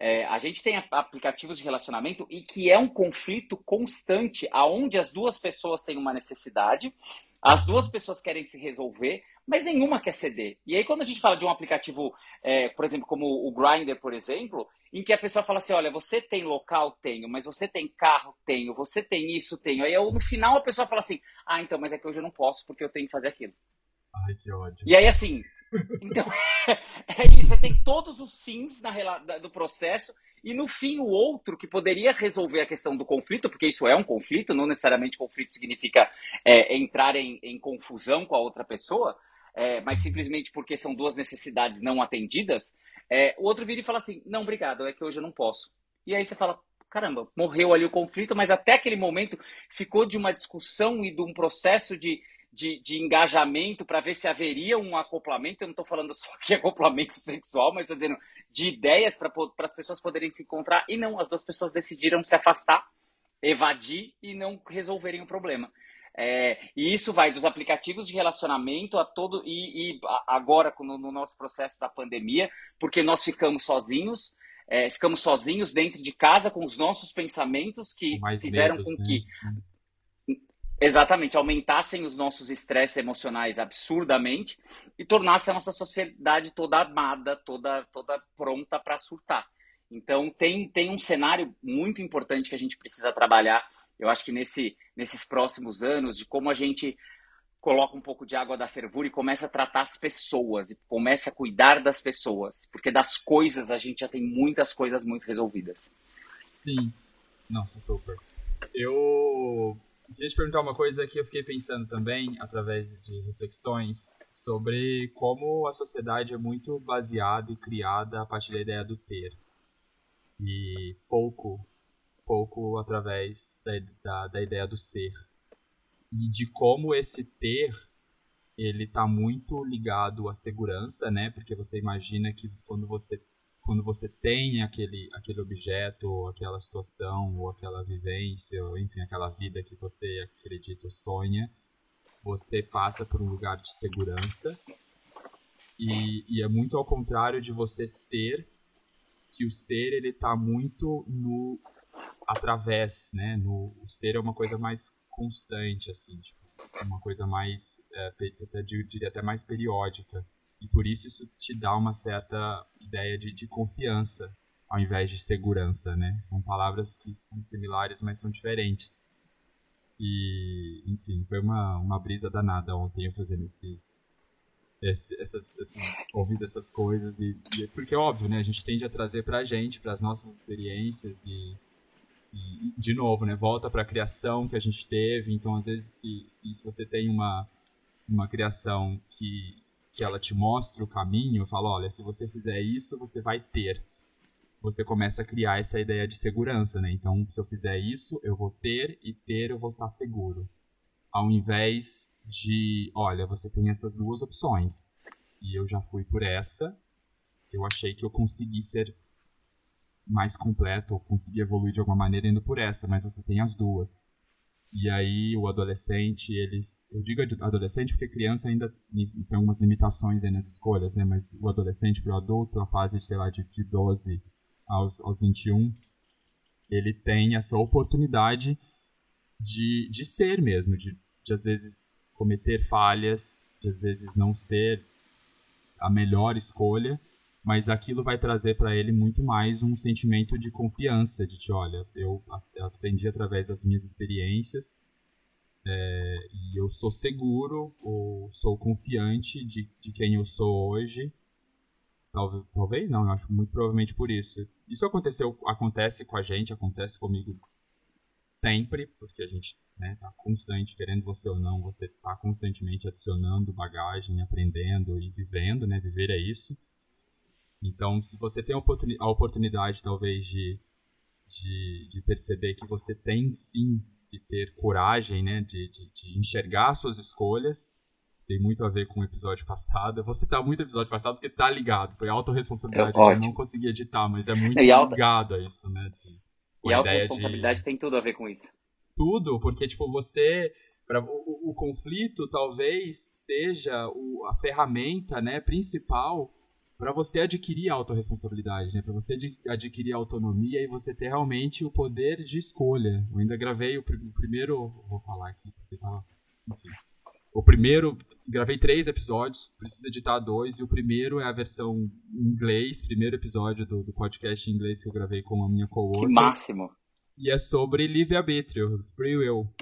é, a gente tem aplicativos de relacionamento e que é um conflito constante, aonde as duas pessoas têm uma necessidade, as duas pessoas querem se resolver, mas nenhuma quer ceder. E aí, quando a gente fala de um aplicativo, é, por exemplo, como o Grindr, por exemplo, em que a pessoa fala assim: olha, você tem local? Tenho, mas você tem carro? Tenho, você tem isso? Tenho. Aí no final a pessoa fala assim: ah, então, mas é que hoje eu não posso porque eu tenho que fazer aquilo. Ai, que ódio. E aí, assim, [LAUGHS] então, [LAUGHS] é isso, você tem todos os sims na, do processo, e no fim o outro que poderia resolver a questão do conflito, porque isso é um conflito, não necessariamente conflito significa é, entrar em, em, confusão com a outra pessoa, é, mas simplesmente porque são duas necessidades não atendidas, é, o outro vira e fala assim, não, obrigado, é que hoje eu não posso. E aí você fala, caramba, morreu ali o conflito, mas até aquele momento ficou de uma discussão e de um processo de de, de engajamento para ver se haveria um acoplamento. Eu não estou falando só de [LAUGHS] acoplamento sexual, mas estou dizendo de ideias para as pessoas poderem se encontrar. E não, as duas pessoas decidiram se afastar, evadir e não resolverem o problema. É, e isso vai dos aplicativos de relacionamento a todo. E, e agora, no, no, nosso processo da pandemia, porque nós ficamos sozinhos. É, ficamos sozinhos dentro de casa com os nossos pensamentos que fizeram medos, com né? que Sim Exatamente, aumentassem os nossos estresses emocionais absurdamente e tornasse a nossa sociedade toda armada, toda, toda pronta para surtar. Então, tem, tem um cenário muito importante que a gente precisa trabalhar, eu acho que nesse, nesses próximos anos, de como a gente coloca um pouco de água da fervura e começa a tratar as pessoas, e começa a cuidar das pessoas, porque das coisas a gente já tem muitas coisas muito resolvidas. Sim, nossa, super. Eu Queria te perguntar uma coisa que eu fiquei pensando também, através de reflexões, sobre como a sociedade é muito baseada e criada a partir da ideia do ter. E pouco, pouco através da, da, da ideia do ser. E de como esse ter, ele está muito ligado à segurança, né? Porque você imagina que quando você quando você tem aquele, aquele objeto, ou aquela situação, ou aquela vivência, ou enfim, aquela vida que você acredita ou sonha, você passa por um lugar de segurança. E, e é muito ao contrário de você ser, que o ser ele tá muito no através, né? No, o ser é uma coisa mais constante, assim, tipo, uma coisa mais, é, até, diria até mais periódica. E por isso isso te dá uma certa ideia de, de confiança ao invés de segurança, né? São palavras que são similares, mas são diferentes. E, enfim, foi uma, uma brisa danada ontem eu fazendo esses. Esse, essas, esses ouvindo essas coisas. E, e, porque, óbvio, né? A gente tende a trazer pra gente, para as nossas experiências e, de novo, né? Volta para a criação que a gente teve. Então, às vezes, se, se, você tem uma uma criação que, que ela te mostra o caminho, fala, olha, se você fizer isso, você vai ter. Você começa a criar essa ideia de segurança, né? Então, se eu fizer isso, eu vou ter e ter eu vou estar seguro. Ao invés de, olha, você tem essas duas opções. E eu já fui por essa. Eu achei que eu consegui ser mais completo ou consegui evoluir de alguma maneira indo por essa, mas você tem as duas. E aí o adolescente, eles. Eu digo adolescente porque criança ainda tem algumas limitações aí nas escolhas, né? Mas o adolescente para o adulto, a fase, sei lá, de, de 12 aos, aos 21, ele tem essa oportunidade de, de ser mesmo, de, de às vezes cometer falhas, de às vezes não ser a melhor escolha, mas aquilo vai trazer para ele muito mais um sentimento de confiança, de que, olha, eu aprendi através das minhas experiências é, e eu sou seguro ou sou confiante de, de quem eu sou hoje. Talvez, talvez não, eu acho muito provavelmente por isso. Isso aconteceu, acontece com a gente, acontece comigo sempre, porque a gente né, tá constante, querendo você ou não, você tá constantemente adicionando bagagem, aprendendo e vivendo, né? Viver é isso. Então, se você tem a oportunidade, talvez, de, de, de, perceber que você tem sim que ter coragem, né, de, de, de enxergar suas escolhas, tem muito a ver com o episódio passado. Você tá muito episódio passado porque tá ligado, foi autorresponsabilidade. É eu não consegui editar, mas é muito ligado a isso, né? De, e a autorresponsabilidade tem tudo a ver com isso. Tudo, porque, tipo, você. Pra, o, o conflito talvez seja o, a ferramenta né, principal para você adquirir a autorresponsabilidade, né? Para você adquirir autonomia e você ter realmente o poder de escolha. Eu ainda gravei o, pr o primeiro, vou falar aqui porque tava, enfim. O primeiro, gravei três episódios, preciso editar dois, e o primeiro é a versão em inglês, primeiro episódio do, do podcast em inglês que eu gravei com a minha coworker. Que máximo! E é sobre livre-arbítrio, free will.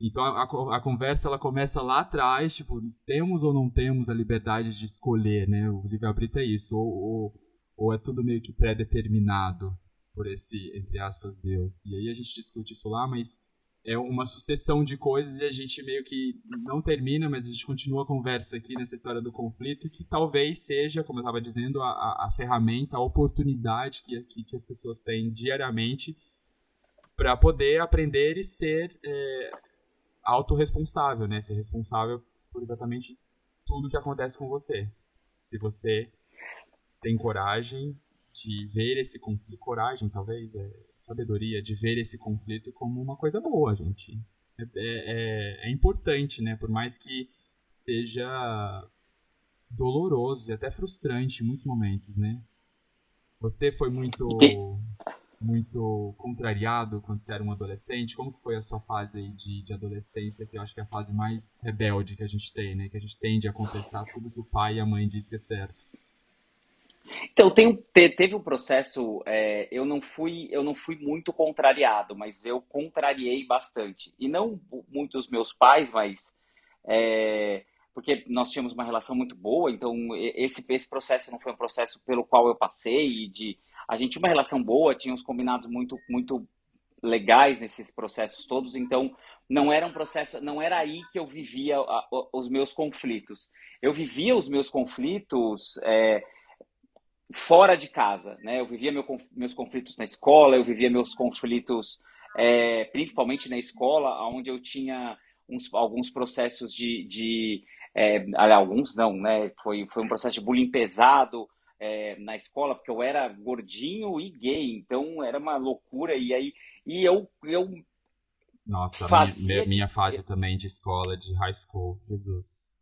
Então a, a, conversa ela começa lá atrás, tipo, temos ou não temos a liberdade de escolher, né? O livre-arbítrio é isso, ou, ou, ou, é tudo meio que pré-determinado por esse, entre aspas, Deus. E aí a gente discute isso lá, mas é uma sucessão de coisas e a gente meio que não termina, mas a gente continua a conversa aqui nessa história do conflito, que talvez seja, como eu estava dizendo, a, a, a, ferramenta, a oportunidade que, que, que, as pessoas têm diariamente para poder aprender e ser é, autorresponsável, né? Ser responsável por exatamente tudo que acontece com você. Se você tem coragem de ver esse conflito, coragem talvez, é, sabedoria, de ver esse conflito como uma coisa boa, gente. É, é, é, é importante, né? Por mais que seja doloroso e até frustrante em muitos momentos, né? Você foi muito muito contrariado quando você era um adolescente? Como que foi a sua fase aí de, de adolescência, que eu acho que é a fase mais rebelde que a gente tem, né? Que a gente tende a contestar tudo que o pai e a mãe dizem que é certo. Então, tem, teve um processo, é, eu, não fui, eu não fui muito contrariado, mas eu contrariei bastante. E não muito os meus pais, mas... É, porque nós tínhamos uma relação muito boa, então esse, esse processo não foi um processo pelo qual eu passei, de a gente tinha uma relação boa, tinha uns combinados muito, muito legais nesses processos todos, então não era um processo, não era aí que eu vivia a, os meus conflitos. Eu vivia os meus conflitos é, fora de casa, né? Eu vivia meu, meus conflitos na escola, eu vivia meus conflitos é, principalmente na escola, onde eu tinha uns, alguns processos de, de é, alguns não, né? Foi, foi um processo de bullying pesado, é, na escola, porque eu era gordinho e gay, então era uma loucura. E aí e eu, eu Nossa, fazia minha, minha fase também de escola, de high school, Jesus.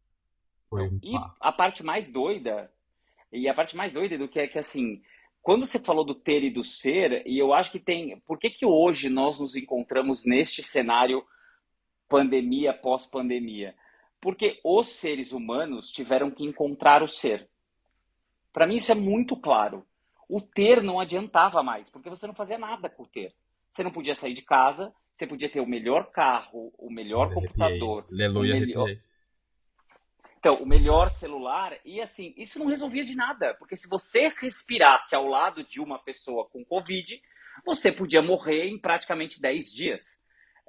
Foi um E a parte mais doida, e a parte mais doida do que é que assim, quando você falou do ter e do ser, e eu acho que tem. Por que, que hoje nós nos encontramos neste cenário pandemia pós-pandemia? Porque os seres humanos tiveram que encontrar o ser. Para mim isso é muito claro. O ter não adiantava mais, porque você não fazia nada com o ter. Você não podia sair de casa, você podia ter o melhor carro, o melhor computador, Aleluia, o melhor... Então, o melhor celular, e assim, isso não resolvia de nada, porque se você respirasse ao lado de uma pessoa com Covid, você podia morrer em praticamente 10 dias.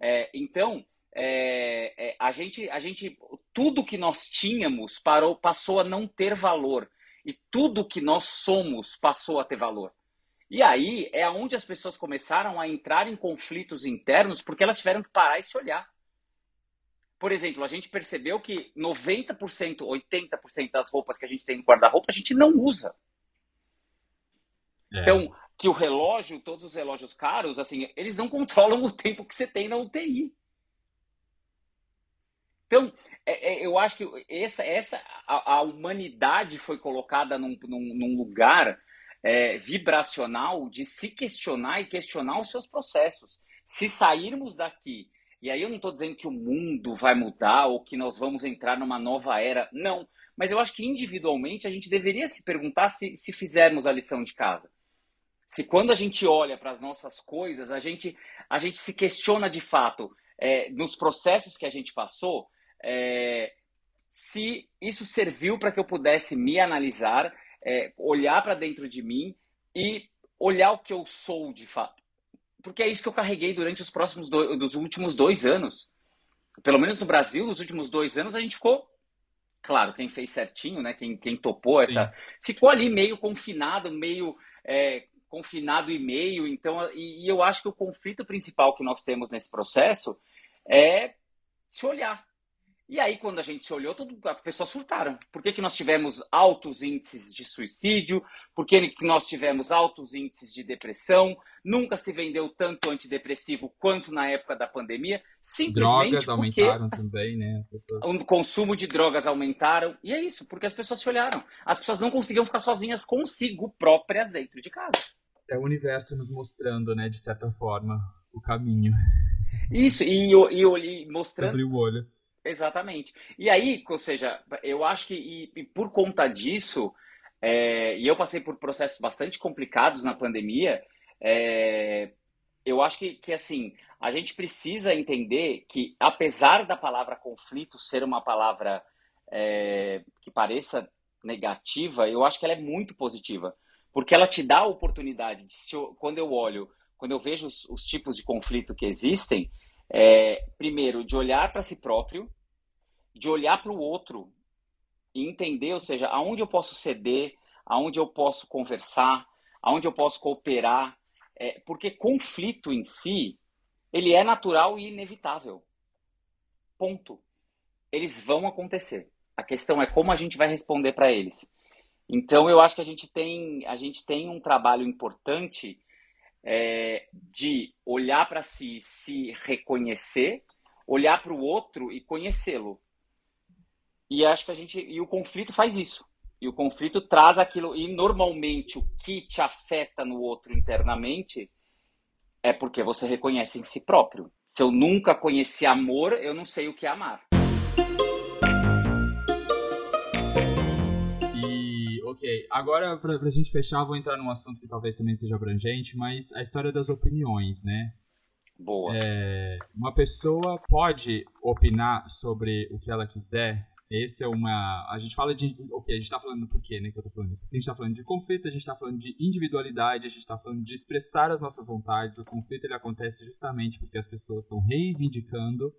É, então, é, é, a, gente, a gente tudo que nós tínhamos parou, passou a não ter valor. E tudo que nós somos passou a ter valor. E aí é onde as pessoas começaram a entrar em conflitos internos porque elas tiveram que parar e se olhar. Por exemplo, a gente percebeu que 90%, 80% das roupas que a gente tem no guarda-roupa a gente não usa. É. Então, que o relógio, todos os relógios caros, assim, eles não [LAUGHS] controlam o tempo que você tem na UTI. Então, é, é, eu acho que essa, essa a, a humanidade foi colocada num, num, num lugar é, vibracional de se questionar e questionar os seus processos. Se sairmos daqui, e aí eu não estou dizendo que o mundo vai mudar ou que nós vamos entrar numa nova era, não. Mas eu acho que individualmente a gente deveria se perguntar se, se fizermos a lição de casa. Se quando a gente olha para as nossas coisas, a gente, a gente se questiona de fato é, nos processos que a gente passou, é, se isso serviu para que eu pudesse me analisar, é, olhar para dentro de mim e olhar o que eu sou de fato. Porque é isso que eu carreguei durante os próximos dois, dos últimos dois anos. Pelo menos no Brasil, nos últimos dois anos, a gente ficou claro, quem fez certinho, né? Quem, quem topou Sim. essa. Ficou ali meio confinado, meio é, confinado e meio. Então, e, e, eu acho que o conflito principal que nós temos nesse processo é se olhar. E aí, quando a gente se olhou, as pessoas surtaram. Por que, que nós tivemos altos índices de suicídio? Por que, que nós tivemos altos índices de depressão? Nunca se vendeu tanto antidepressivo quanto na época da pandemia. Simplesmente drogas aumentaram também, né? As pessoas... O consumo de drogas aumentaram. E é isso, porque as pessoas se olharam. As pessoas não conseguiam ficar sozinhas consigo próprias dentro de casa. É o universo nos mostrando, né, de certa forma, o caminho. Isso, e, e, e mostrando. Sobre o olho Exatamente. E aí, ou seja, eu acho que e, e por conta disso, é, e eu passei por processos bastante complicados na pandemia, é, eu acho que, que assim, a gente precisa entender que, apesar da palavra conflito ser uma palavra é, que pareça negativa, eu acho que ela é muito positiva. Porque ela te dá a oportunidade de, se, quando eu olho, quando eu vejo os, os tipos de conflito que existem, é, primeiro, de olhar para si próprio, de olhar para o outro e entender, ou seja, aonde eu posso ceder, aonde eu posso conversar, aonde eu posso cooperar, é, porque conflito em si, ele é natural e inevitável. Ponto. Eles vão acontecer. A questão é como a gente vai responder para eles. Então eu acho que a gente tem, a gente tem um trabalho importante é, de olhar para si, se reconhecer, olhar para o outro e conhecê-lo. E acho que a gente e o conflito faz isso. E o conflito traz aquilo e normalmente o que te afeta no outro internamente é porque você reconhece em si próprio. Se eu nunca conheci amor, eu não sei o que é amar. Ok, agora pra, pra gente fechar, vou entrar num assunto que talvez também seja abrangente, mas a história das opiniões, né? Boa. É, uma pessoa pode opinar sobre o que ela quiser. Esse é uma. A gente fala de. Ok, a gente tá falando por quê, né? Que eu tô falando isso? Porque a gente tá falando de conflito, a gente tá falando de individualidade, a gente tá falando de expressar as nossas vontades. O conflito ele acontece justamente porque as pessoas estão reivindicando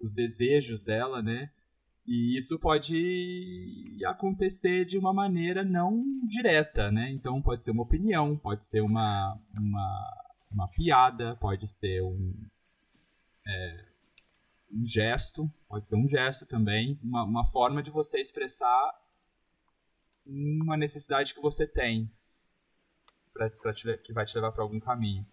os desejos dela, né? E isso pode acontecer de uma maneira não direta, né? Então pode ser uma opinião, pode ser uma, uma, uma piada, pode ser um, é, um gesto, pode ser um gesto também, uma, uma forma de você expressar uma necessidade que você tem pra, pra te, que vai te levar para algum caminho.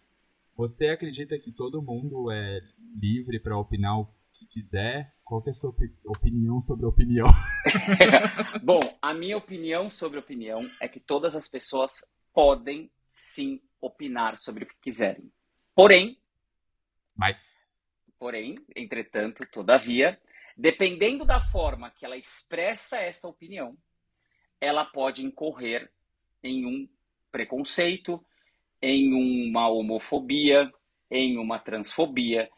Você acredita que todo mundo é livre para opinar que quiser? Qual é a sua opi opinião sobre opinião? [LAUGHS] [LAUGHS] Bom, a minha opinião sobre opinião é que todas as pessoas podem sim opinar sobre o que quiserem. Porém, mas porém, entretanto, todavia, dependendo da forma que ela expressa essa opinião, ela pode incorrer em um preconceito, em uma homofobia, em uma transfobia,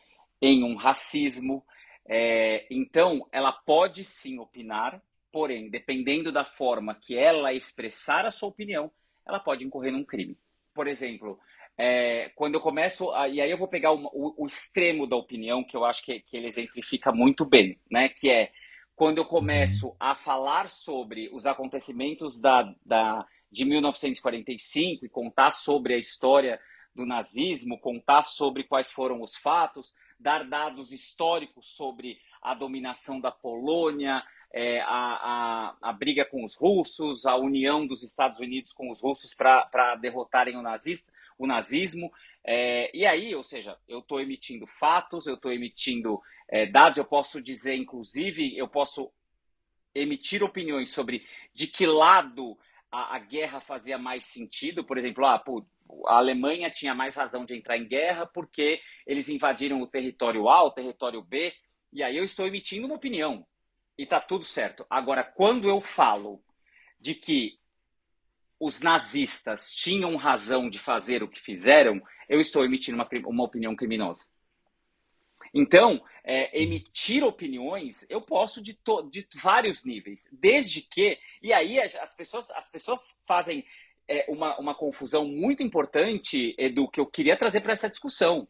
em um racismo, é, então, ela pode sim opinar, porém, dependendo da forma que ela expressar a sua opinião, ela pode incorrer num crime. Por exemplo, é, quando eu começo, a, e aí eu vou pegar o, o, o, extremo da opinião, que eu acho que, que ele exemplifica muito bem, né? Que é quando eu começo a falar sobre os acontecimentos da, da, de 1945 e contar sobre a história do nazismo, contar sobre quais foram os fatos, dar dados históricos sobre a dominação da Polônia, é, a, a, a, briga com os russos, a união dos Estados Unidos com os russos para derrotarem o, nazista, o nazismo. É, e aí, ou seja, eu estou emitindo fatos, eu estou emitindo é, dados, eu posso dizer, inclusive, eu posso emitir opiniões sobre de que lado a, a guerra fazia mais sentido. Por exemplo, ah, pô, a Alemanha tinha mais razão de entrar em guerra porque eles invadiram o território A, o território B, e aí eu estou emitindo uma opinião e tá tudo certo. Agora, quando eu falo de que os nazistas tinham razão de fazer o que fizeram, eu estou emitindo uma, uma opinião criminosa. Então, é, emitir opiniões eu posso de, de vários níveis, desde que. E aí as pessoas, as pessoas fazem é, uma, uma confusão muito importante, Edu, que eu queria trazer para essa discussão.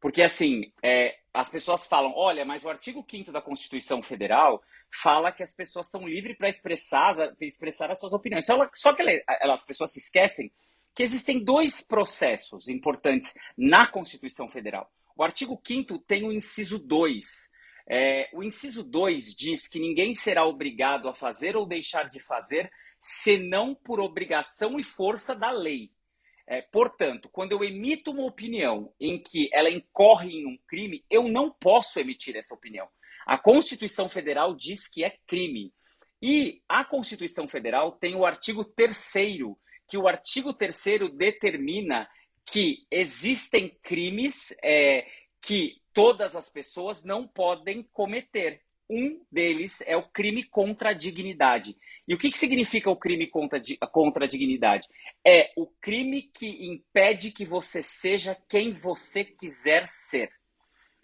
Porque, assim, é, as pessoas falam: olha, mas o artigo 5 da Constituição Federal fala que as pessoas são livres para expressar, expressar as suas opiniões. Só, só que ela, as pessoas se esquecem que existem dois processos importantes na Constituição Federal. O artigo 5 tem o inciso 2. É, o inciso 2 diz que ninguém será obrigado a fazer ou deixar de fazer senão por obrigação e força da lei. É, portanto, quando eu emito uma opinião em que ela incorre em um crime, eu não posso emitir essa opinião. A Constituição Federal diz que é crime. E a Constituição Federal tem o artigo 3 que o artigo 3 determina que existem crimes é, que todas as pessoas não podem cometer. Um deles é o crime contra a dignidade. E o que, que significa o crime contra, contra a dignidade? É o crime que impede que você seja quem você quiser ser.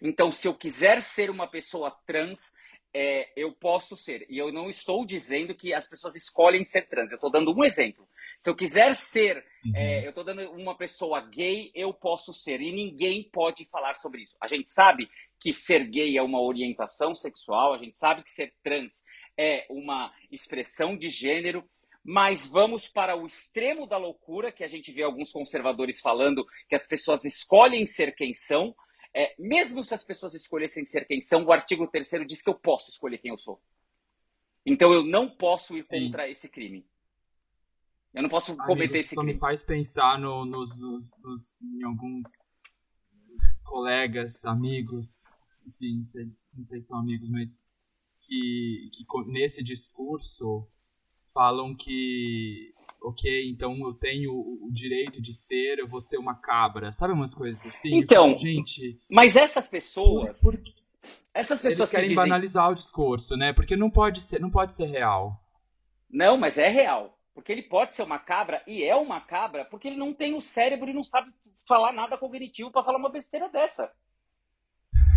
Então, se eu quiser ser uma pessoa trans, é, eu posso ser. E eu não estou dizendo que as pessoas escolhem ser trans. Eu estou dando um exemplo. Se eu quiser ser, uhum. é, eu estou dando uma pessoa gay, eu posso ser. E ninguém pode falar sobre isso. A gente sabe que ser gay é uma orientação sexual, a gente sabe que ser trans é uma expressão de gênero, mas vamos para o extremo da loucura, que a gente vê alguns conservadores falando que as pessoas escolhem ser quem são. É, mesmo se as pessoas escolhessem ser quem são, o artigo 3 diz que eu posso escolher quem eu sou. Então eu não posso ir Sim. contra esse crime. Eu não posso cometer Amigo, esse só crime. me faz pensar no, nos, nos, nos, em alguns colegas, amigos, enfim, não sei, não sei se são amigos, mas que, que nesse discurso falam que, ok, então eu tenho o direito de ser, eu vou ser uma cabra. Sabe umas coisas assim? Então, falo, gente. Mas essas pessoas. Por, por essas pessoas eles querem que dizem... banalizar o discurso, né? Porque não pode ser, não pode ser real. Não, mas é real. Porque ele pode ser uma cabra e é uma cabra porque ele não tem o cérebro e não sabe falar nada cognitivo para falar uma besteira dessa. [LAUGHS]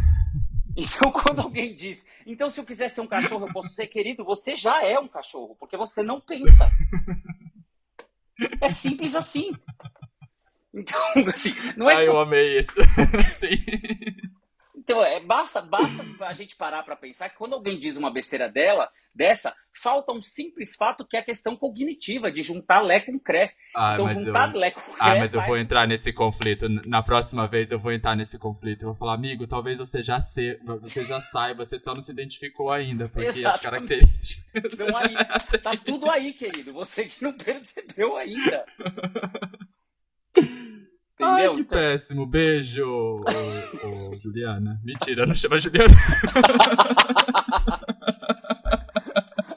Então, quando alguém diz, então se eu quiser ser um cachorro, eu posso ser querido, você já é um cachorro, porque você não pensa. [LAUGHS] É simples assim. [LAUGHS] Então, assim, não é. Ai, eu você... amei isso. [LAUGHS] Sim. Então, é, basta, basta a gente parar para pensar que quando alguém diz uma besteira dela, dessa, falta um simples fato que é a questão cognitiva, de juntar Lé com Cré. Ah, então, juntar eu... Lé com Cré. Ah, mas eu vou entrar nesse conflito. Na próxima vez eu vou entrar nesse conflito. Eu vou falar, amigo, talvez você já, se... você já saiba, você só não se identificou ainda, porque Exatamente. as características. Não aí. [LAUGHS] Tá tudo aí, querido. Você que não percebeu ainda. [LAUGHS] Entendeu? Ai, que então... péssimo. Beijo, [LAUGHS] ô, ô, Juliana. Mentira, não chama Juliana. [LAUGHS]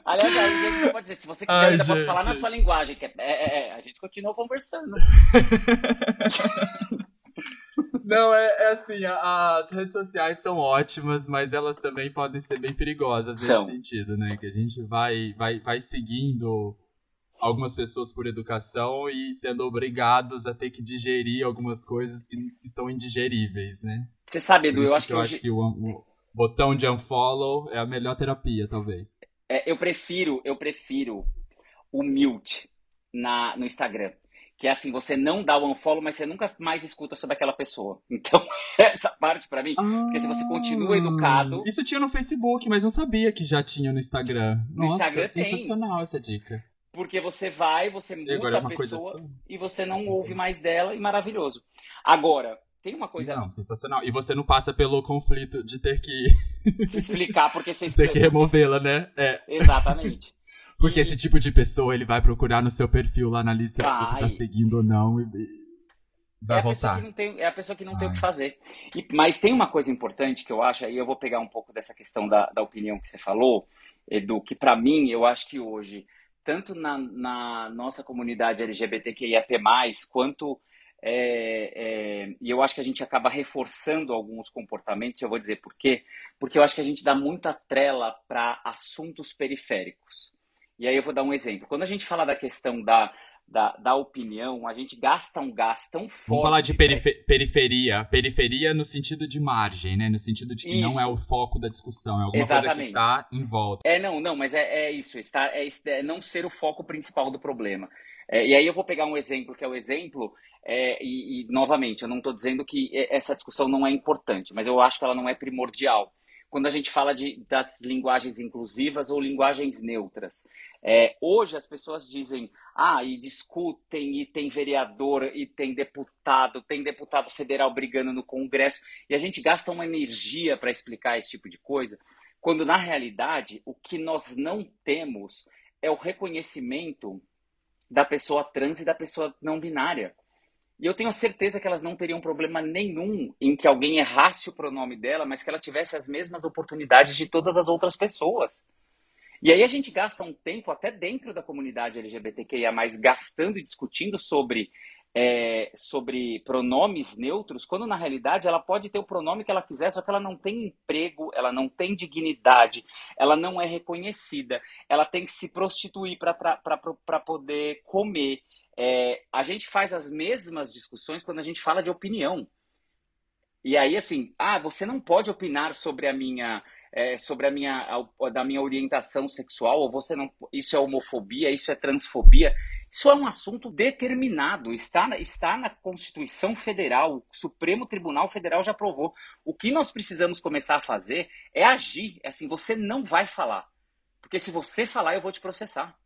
Aliás, você pode dizer, se você quiser, Ai, eu gente. posso falar na sua linguagem. Que é, é, é, a gente continua conversando. [LAUGHS] Não, é, é assim, a, as redes sociais são ótimas, mas elas também podem ser bem perigosas nesse são. sentido, né? Que a gente vai, vai, vai seguindo algumas pessoas por educação e sendo obrigados a ter que digerir algumas coisas que, que são indigeríveis, né? Você sabe, Edu, eu acho que, eu hoje... acho que o, o, botão de unfollow é a melhor terapia, talvez. É, eu prefiro, eu prefiro o mute na, no Instagram. que é assim, você não dá o unfollow, mas você nunca mais escuta sobre aquela pessoa. [LAUGHS] Então, essa parte para mim, ah, porque se você continua educado... Isso tinha no Facebook, mas não sabia que já tinha no Instagram. No Nossa, Instagram sensacional tem. essa dica. Porque você vai, você muda é a pessoa e você não ouve mais dela, e maravilhoso. Agora, tem uma coisa. Não, sensacional. E você não passa pelo conflito de ter que. explicar porque [LAUGHS] você Ter que removê-la, né? É. Exatamente. [LAUGHS] porque e... esse tipo de pessoa ele vai procurar no seu perfil lá na lista vai. se você tá seguindo ou não. E vai é voltar. Tem, é a pessoa que não Ai. tem o que fazer. E, mas tem uma coisa importante que eu acho, aí eu vou pegar um pouco dessa questão da, da opinião que você falou, Edu, que para mim, eu acho que hoje, tanto na, na nossa comunidade LGBTQIAP+, quanto é, é, e eu acho que a gente acaba reforçando alguns comportamentos, eu vou dizer por quê. Porque eu acho que a gente dá muita trela para assuntos periféricos. E aí eu vou dar um exemplo. Quando a gente fala da questão da, da, da opinião, a gente gasta um gás tão forte. Vamos falar de periferia. Periferia no sentido de margem, né? No sentido de que isso. não é o foco da discussão, é alguma Exatamente. coisa que está em volta. É, não, não, mas é, é isso. Está, é, é não ser o foco principal do problema. É, e aí eu vou pegar um exemplo, que é o exemplo é, e, e, novamente, eu não estou dizendo que essa discussão não é importante, mas eu acho que ela não é primordial. Quando a gente fala de, das linguagens inclusivas ou linguagens neutras, é, hoje as pessoas dizem, ah, e discutem, e tem vereador, e tem deputado, tem deputado federal brigando no Congresso, e a gente gasta uma energia para explicar esse tipo de coisa, quando na realidade o que nós não temos é o reconhecimento da pessoa trans e da pessoa não binária. E eu tenho a certeza que elas não teriam problema nenhum em que alguém errasse o pronome dela, mas que ela tivesse as mesmas oportunidades de todas as outras pessoas. E aí a gente gasta um tempo até dentro da comunidade LGBTQIA, gastando e discutindo sobre, é, sobre pronomes neutros, quando na realidade ela pode ter o pronome que ela quiser, só que ela não tem emprego, ela não tem dignidade, ela não é reconhecida, ela tem que se prostituir para poder comer. É, a gente faz as mesmas discussões quando a gente fala de opinião. E aí, assim, ah, você não pode opinar sobre a minha, é, sobre a minha, a, da minha orientação sexual, ou você não, isso é homofobia, isso é transfobia. Isso é um assunto determinado, está, está na Constituição Federal, o Supremo Tribunal Federal já aprovou. O que nós precisamos começar a fazer é agir. É assim, você não vai falar. Porque se você falar, eu vou te processar.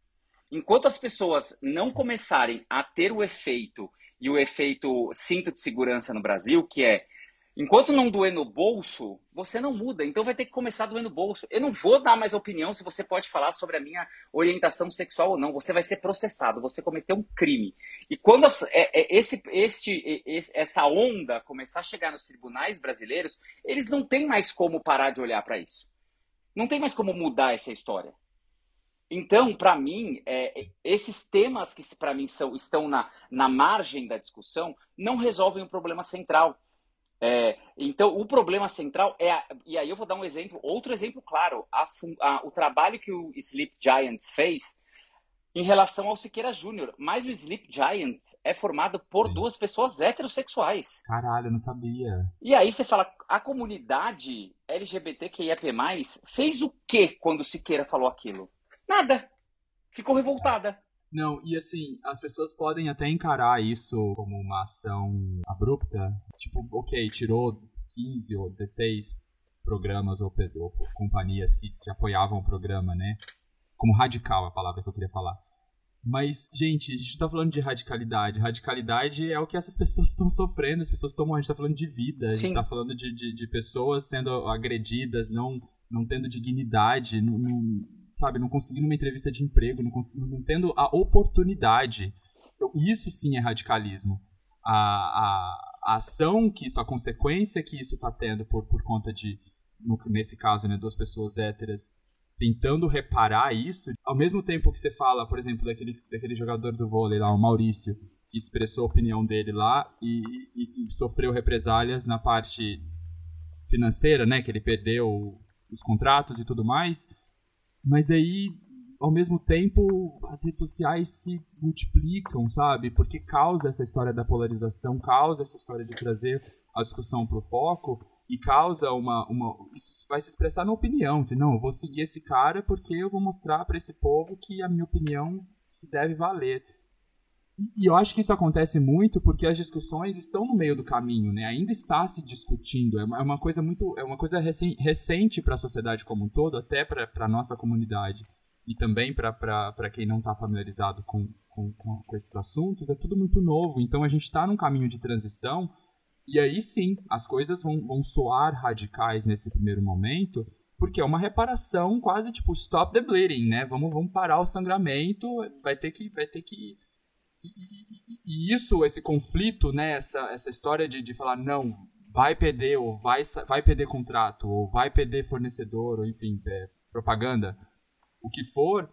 Enquanto as pessoas não começarem a ter o efeito e o efeito cinto de segurança no Brasil, que é enquanto não doer no bolso, você não muda. Então vai ter que começar a doer no bolso. Eu não vou dar mais opinião se você pode falar sobre a minha orientação sexual ou não. Você vai ser processado, você cometeu um crime. E quando é, é, esse, essa onda começar a chegar nos tribunais brasileiros, eles não têm mais como parar de olhar para isso. Não tem mais como mudar essa história. Então, para mim, é, esses temas que para mim são, estão na, na margem da discussão não resolvem o problema central. É, então, o problema central é. A, e aí eu vou dar um exemplo, outro exemplo claro: a, a, o trabalho que o Sleep Giants fez em relação ao Siqueira Júnior. Mas o Sleep Giants é formado por Sim. duas pessoas heterossexuais. Caralho, eu não sabia. E aí você fala: a comunidade LGBTQIAP+, fez o que quando o Siqueira falou aquilo? Nada. Ficou revoltada. Não, e assim, as pessoas podem até encarar isso como uma ação abrupta. Tipo, ok, tirou 15 ou 16 programas ou, ou companhias que, que apoiavam o programa, né? Como radical a palavra que eu queria falar. Mas, gente, a gente não tá falando de radicalidade. Radicalidade é o que essas pessoas estão sofrendo, as pessoas estão morrendo. A gente tá falando de vida, a gente tá falando de, de, de, pessoas sendo agredidas, não, não tendo dignidade, não, não sabe, não conseguindo uma entrevista de emprego, não, não tendo a oportunidade. Então, isso sim é radicalismo. A, a, a, ação que isso, a consequência que isso está tendo por, por conta de, no, nesse caso, né, duas pessoas héteras tentando reparar isso, ao mesmo tempo que você fala, por exemplo, daquele, daquele jogador do vôlei lá, o Maurício, que expressou a opinião dele lá e, e, e sofreu represálias na parte financeira, né, que ele perdeu os contratos e tudo mais, mas aí, ao mesmo tempo, as redes sociais se multiplicam, sabe? Porque causa essa história da polarização, causa essa história de trazer a discussão para o foco e causa uma, uma. Isso vai se expressar na opinião. Que, não, eu vou seguir esse cara porque eu vou mostrar para esse povo que a minha opinião se deve valer. E, eu acho que isso acontece muito porque as discussões estão no meio do caminho, né? Ainda está se discutindo. É uma, é uma coisa muito, é uma coisa recen, recente para a sociedade como um todo, até para a nossa comunidade e também para quem não está familiarizado com, com, com, esses assuntos. É tudo muito novo. Então a gente está num caminho de transição e aí sim as coisas vão, vão soar radicais nesse primeiro momento. Porque é uma reparação quase tipo stop the bleeding, né? Vamos, vamos parar o sangramento, vai ter que, vai ter que e, isso, esse conflito, né, essa, essa história de, de falar, não, vai perder, ou vai, vai perder contrato, ou vai perder fornecedor, ou enfim, é, propaganda, o que for,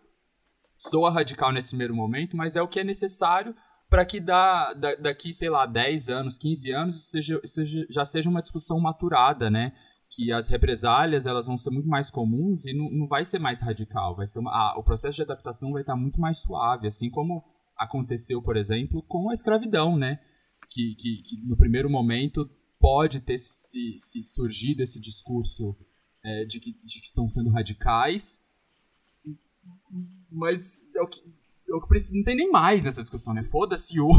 soa radical nesse primeiro momento, mas é o que é necessário para que da, da, daqui, sei lá, 10 anos, 15 anos, seja, seja, já seja uma discussão maturada, né? Que as represálias elas vão ser muito mais comuns e não, não vai ser mais radical. Vai ser uma, o processo de adaptação vai estar muito mais suave, assim como aconteceu, por exemplo, com a escravidão, né? Que, que, que no primeiro momento pode ter se, se surgido esse discurso é, de, que, de que estão sendo radicais, mas é o que, é o que preciso, não tem nem mais nessa discussão, né? Foda-se o. [LAUGHS]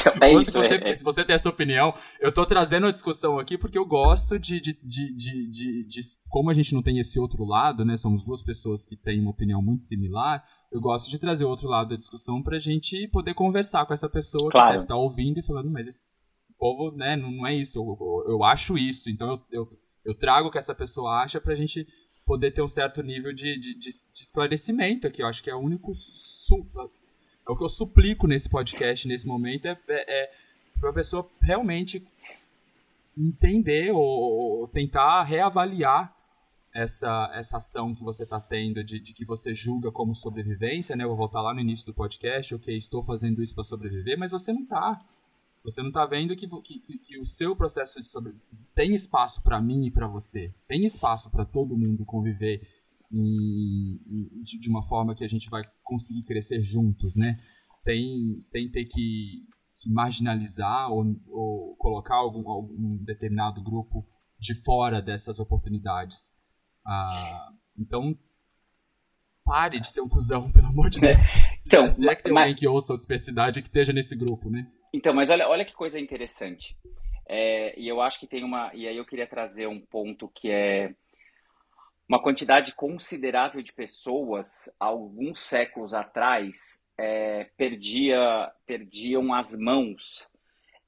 [LAUGHS] Isso, se, você, é, se você tem essa opinião, eu tô trazendo a discussão aqui porque eu gosto de, de, de, de, de, de Como a gente não tem esse outro lado, né? Somos duas pessoas que têm uma opinião muito similar eu gosto de trazer o outro lado da discussão pra gente poder conversar com essa pessoa claro. que deve estar tá ouvindo e falando, mas esse, esse povo, né, não, não, é isso, eu, eu, eu acho isso, então eu, eu, eu, trago o que essa pessoa acha pra gente poder ter um certo nível de, de, de, de esclarecimento aqui, eu acho que é o único, é o que eu suplico nesse podcast, nesse momento, é, é, é pra pessoa realmente entender ou, ou tentar reavaliar essa, essa ação que você está tendo de, de, que você julga como sobrevivência, né? Eu vou voltar lá no início do podcast, ok, estou fazendo isso para sobreviver, mas você não está. Você não está vendo que, que, que, o seu processo de sobreviver tem espaço para mim e para você. Tem espaço para todo mundo conviver em, em, de, de, uma forma que a gente vai conseguir crescer juntos, né? Sem, sem ter que, que marginalizar ou, ou colocar algum, algum determinado grupo de fora dessas oportunidades. Ah, então, pare de ser um cuzão, [LAUGHS] pelo amor de Deus. [LAUGHS] Se, então, se é que tem mas, alguém que ouça o Desperticidade que esteja nesse grupo, né? Então, mas olha, olha que coisa interessante. É, e eu acho que tem uma. E aí eu queria trazer um ponto que é uma quantidade considerável de pessoas, alguns séculos atrás, é, perdia, perdiam as mãos,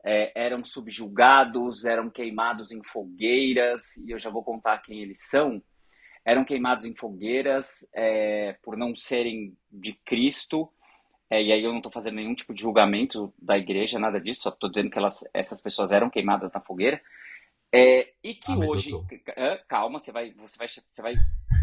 é, eram subjugados, eram queimados em fogueiras, e eu já vou contar quem eles são eram queimados em fogueiras é, por não serem de Cristo. É, e aí eu não estou fazendo nenhum tipo de julgamento da igreja, nada disso, só estou dizendo que elas, essas pessoas eram queimadas na fogueira. É, e que ah, hoje. Calma, você vai, você, vai, você vai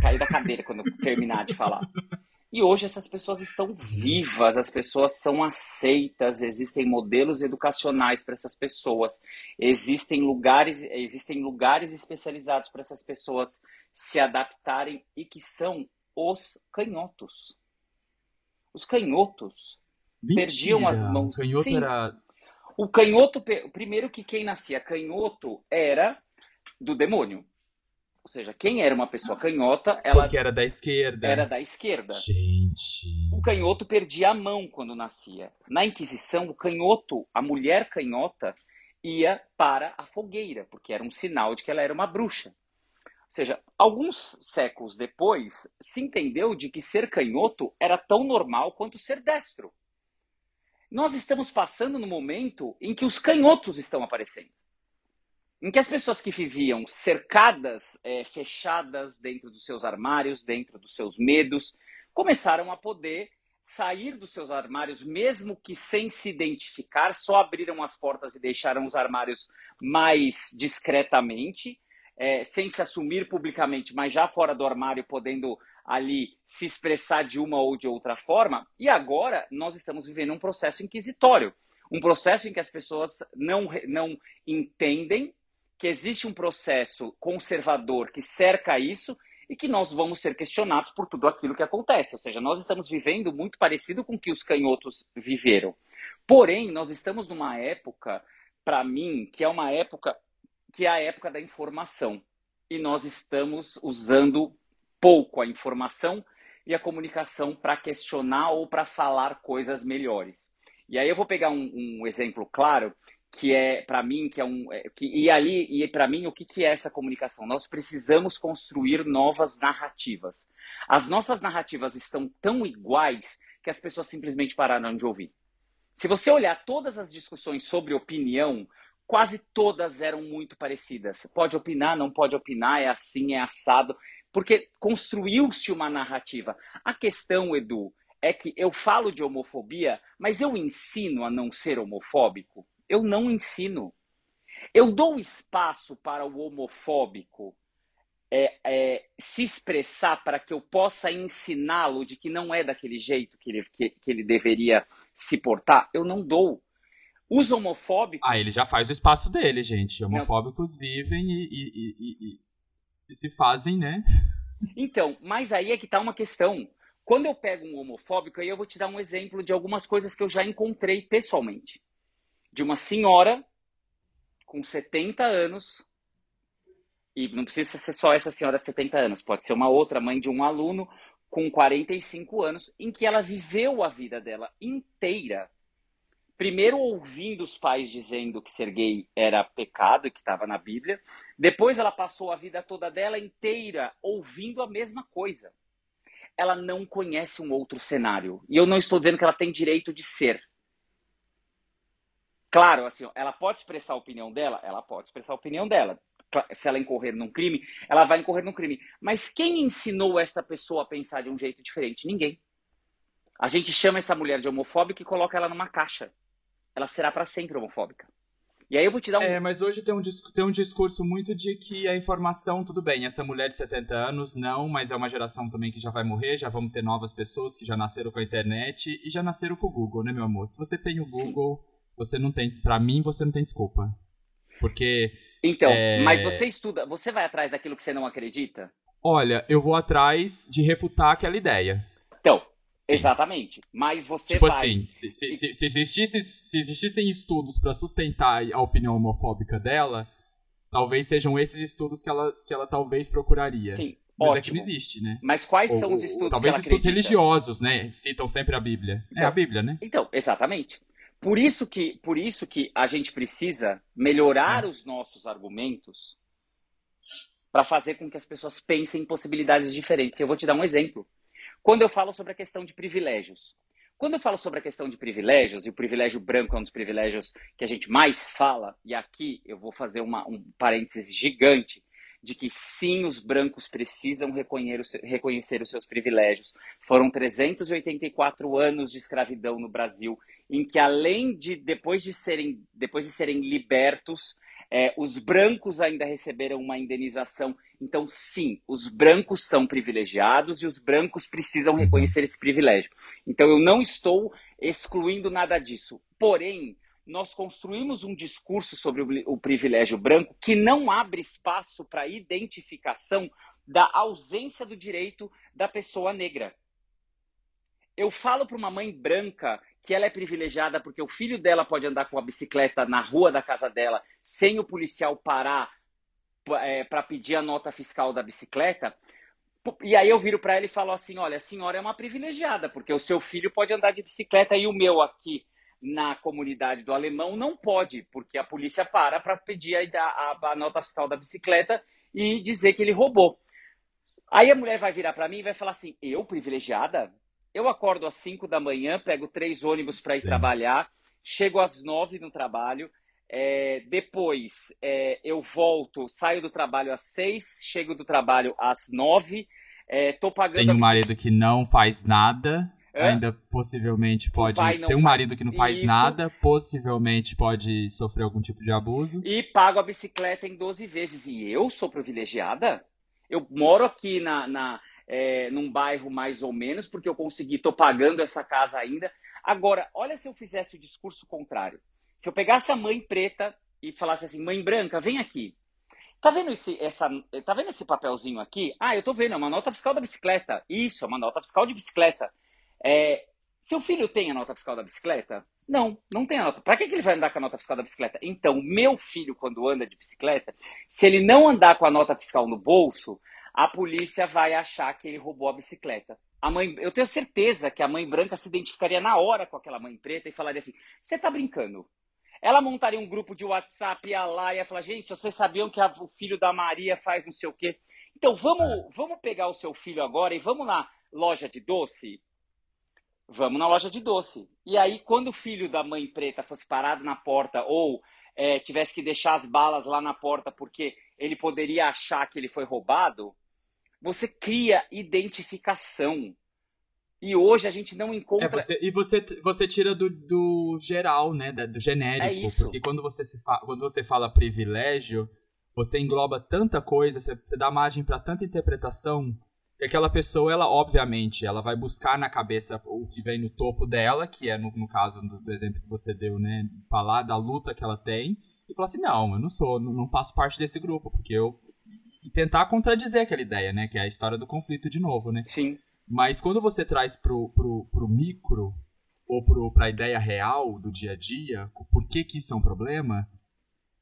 cair da cadeira quando eu terminar de falar. [LAUGHS] E hoje essas pessoas estão vivas, as pessoas são aceitas, existem modelos educacionais para essas pessoas, existem lugares, existem lugares especializados para essas pessoas se adaptarem e que são os canhotos. Os canhotos Mentira. perdiam as mãos. O canhoto Sim. era. O canhoto, primeiro que quem nascia canhoto era do demônio. Ou seja, quem era uma pessoa canhota, ela. Porque era da esquerda. Era da esquerda. Gente. O canhoto perdia a mão quando nascia. Na Inquisição, o canhoto, a mulher canhota, ia para a fogueira, porque era um sinal de que ela era uma bruxa. Ou seja, alguns séculos depois, se entendeu de que ser canhoto era tão normal quanto ser destro. Nós estamos passando no momento em que os canhotos estão aparecendo. Em que as pessoas que viviam cercadas, é, fechadas dentro dos seus armários, dentro dos seus medos, começaram a poder sair dos seus armários, mesmo que sem se identificar, só abriram as portas e deixaram os armários mais discretamente é, sem se assumir publicamente, mas já fora do armário, podendo ali se expressar de uma ou de outra forma. E agora nós estamos vivendo um processo inquisitório, um processo em que as pessoas não, não entendem que existe um processo conservador que cerca isso e que nós vamos ser questionados por tudo aquilo que acontece. Ou seja, nós estamos vivendo muito parecido com o que os canhotos viveram. Porém, nós estamos numa época, para mim, que é uma época que é a época da informação. E nós estamos usando pouco a informação e a comunicação para questionar ou para falar coisas melhores. E aí eu vou pegar um, um exemplo claro que é para mim que é um é, que, e ali e para mim o que, que é essa comunicação nós precisamos construir novas narrativas as nossas narrativas estão tão iguais que as pessoas simplesmente pararam de ouvir se você olhar todas as discussões sobre opinião quase todas eram muito parecidas pode opinar não pode opinar é assim é assado porque construiu-se uma narrativa a questão Edu é que eu falo de homofobia mas eu ensino a não ser homofóbico eu não ensino. Eu dou espaço para o homofóbico é, é, se expressar para que eu possa ensiná-lo de que não é daquele jeito que ele, que, que ele deveria se portar. Eu não dou. Os homofóbicos. Ah, ele já faz o espaço dele, gente. Homofóbicos não. vivem e, e, e, e, se fazem, né? [LAUGHS] Então, mas aí é que tá uma questão. Quando eu pego um homofóbico, aí eu vou te dar um exemplo de algumas coisas que eu já encontrei pessoalmente de uma senhora com 70 anos, e não precisa ser só essa senhora de 70 anos, pode ser uma outra mãe de um aluno com 45 anos, em que ela viveu a vida dela inteira. Primeiro ouvindo os pais dizendo que ser gay era pecado e que estava na Bíblia. Depois ela passou a vida toda dela inteira ouvindo a mesma coisa. Ela não conhece um outro cenário. E eu não estou dizendo que ela tem direito de ser. Claro, assim, ela pode expressar a opinião dela? Ela pode expressar a opinião dela. Se ela incorrer num crime, ela vai incorrer num crime. Mas quem ensinou esta pessoa a pensar de um jeito diferente? Ninguém. A gente chama essa mulher de homofóbica e coloca ela numa caixa. Ela será para sempre homofóbica. E aí eu vou te dar um. É, mas hoje tem um, tem um discurso muito de que a informação, tudo bem, essa mulher de 70 anos, não, mas é uma geração também que já vai morrer, já vamos ter novas pessoas que já nasceram com a internet e já nasceram com o Google, né, meu amor? Se você tem o Google. Sim você não tem, para mim, você não tem desculpa. Porque. Então, é... mas você estuda, você vai atrás daquilo que você não acredita? Olha, eu vou atrás de refutar aquela ideia. Sim. exatamente. Mas você tipo vai... assim, se, se, se, se, existisse, se existissem estudos para sustentar a opinião homofóbica dela, talvez sejam esses estudos que ela, que ela talvez procuraria. Sim. Mas Ótimo. é que não existe, né? Mas quais ou, são os estudos Talvez que ela estudos acredita? religiosos, né? Citam sempre a Bíblia. Então, é a Bíblia, né? Então, exatamente. Por isso que, por isso que a gente precisa melhorar os nossos argumentos para fazer com que as pessoas pensem em possibilidades diferentes. Eu vou te dar um exemplo. Quando eu falo sobre a questão de privilégios. Quando eu falo sobre a questão de privilégios, e o privilégio branco é um dos privilégios que a gente mais fala, e aqui eu vou fazer uma, um parênteses gigante, de que sim, os brancos precisam reconhecer os seus privilégios. Foram 384 anos de escravidão no Brasil, em que além de depois de serem depois de serem libertos, é, os brancos ainda receberam uma indenização. Então, sim, os brancos são privilegiados e os brancos precisam reconhecer esse privilégio. Então, eu não estou excluindo nada disso. Porém, nós construímos um discurso sobre o, privilégio branco que não abre espaço para identificação da ausência do direito da pessoa negra. Eu falo para uma mãe branca que ela é privilegiada porque o filho dela pode andar com a bicicleta na rua da casa dela sem o policial parar é, para pedir a nota fiscal da bicicleta. E aí eu viro para ela e falo assim: olha, a senhora é uma privilegiada, porque o seu filho pode andar de bicicleta e o meu aqui na comunidade do alemão não pode, porque a polícia para para pedir a, a, a, nota fiscal da bicicleta e dizer que ele roubou. Aí a mulher vai virar para mim e vai falar assim: eu, privilegiada? Eu acordo às 5 da manhã, pego três ônibus para ir Sim. trabalhar, chego às 9 no trabalho, é, depois é, eu volto, saio do trabalho às 6, chego do trabalho às 9, é, tô pagando. Tem um marido que não faz nada ainda possivelmente pode ter um marido que não faz isso. nada, possivelmente pode sofrer algum tipo de abuso. E pago a bicicleta em 12 vezes. E eu sou privilegiada? Eu moro aqui na, na é, num bairro mais ou menos, porque eu consegui, tô pagando essa casa ainda. Agora, olha se eu fizesse o discurso contrário. Se eu pegasse a mãe preta e falasse assim, mãe branca, vem aqui. Tá vendo esse, essa, tá vendo esse papelzinho aqui? Ah, eu tô vendo, é uma nota fiscal da bicicleta. Isso, é uma nota fiscal de bicicleta. É, seu filho tem a nota fiscal da bicicleta? Não, não tem a nota. Para que, que ele vai andar com a nota fiscal da bicicleta? Então, meu filho, quando anda de bicicleta, se ele não andar com a nota fiscal no bolso, a polícia vai achar que ele roubou a bicicleta. A mãe, eu tenho certeza que a mãe branca se identificaria na hora com aquela mãe preta e falaria assim: "Você tá brincando?" Ela montaria um grupo de WhatsApp, ia lá e ia falar: "Gente, vocês sabiam que a, o filho da Maria faz não sei o quê?" Então, vamos, é. vamos pegar o seu filho agora e vamos na loja de doce? Vamos na loja de doce. E aí, quando o filho da mãe preta fosse parado na porta ou é, tivesse que deixar as balas lá na porta porque ele poderia achar que ele foi roubado, você cria identificação. E hoje a gente não encontra. É, você, e você, você tira do, do geral, né? Do genérico. É porque quando você, se fa, quando você fala privilégio, você engloba tanta coisa, você, você dá margem para tanta interpretação. E aquela pessoa, ela, obviamente, ela vai buscar na cabeça o que vem no topo dela, que é, no, no caso do, do exemplo que você deu, né? Falar da luta que ela tem. E falar assim: não, eu não sou, não, não faço parte desse grupo, porque eu e tentar contradizer aquela ideia, né? Que é a história do conflito de novo, né? Sim. Mas quando você traz pro, pro, pro micro ou pro, pra ideia real do dia a dia, por que que isso é um problema,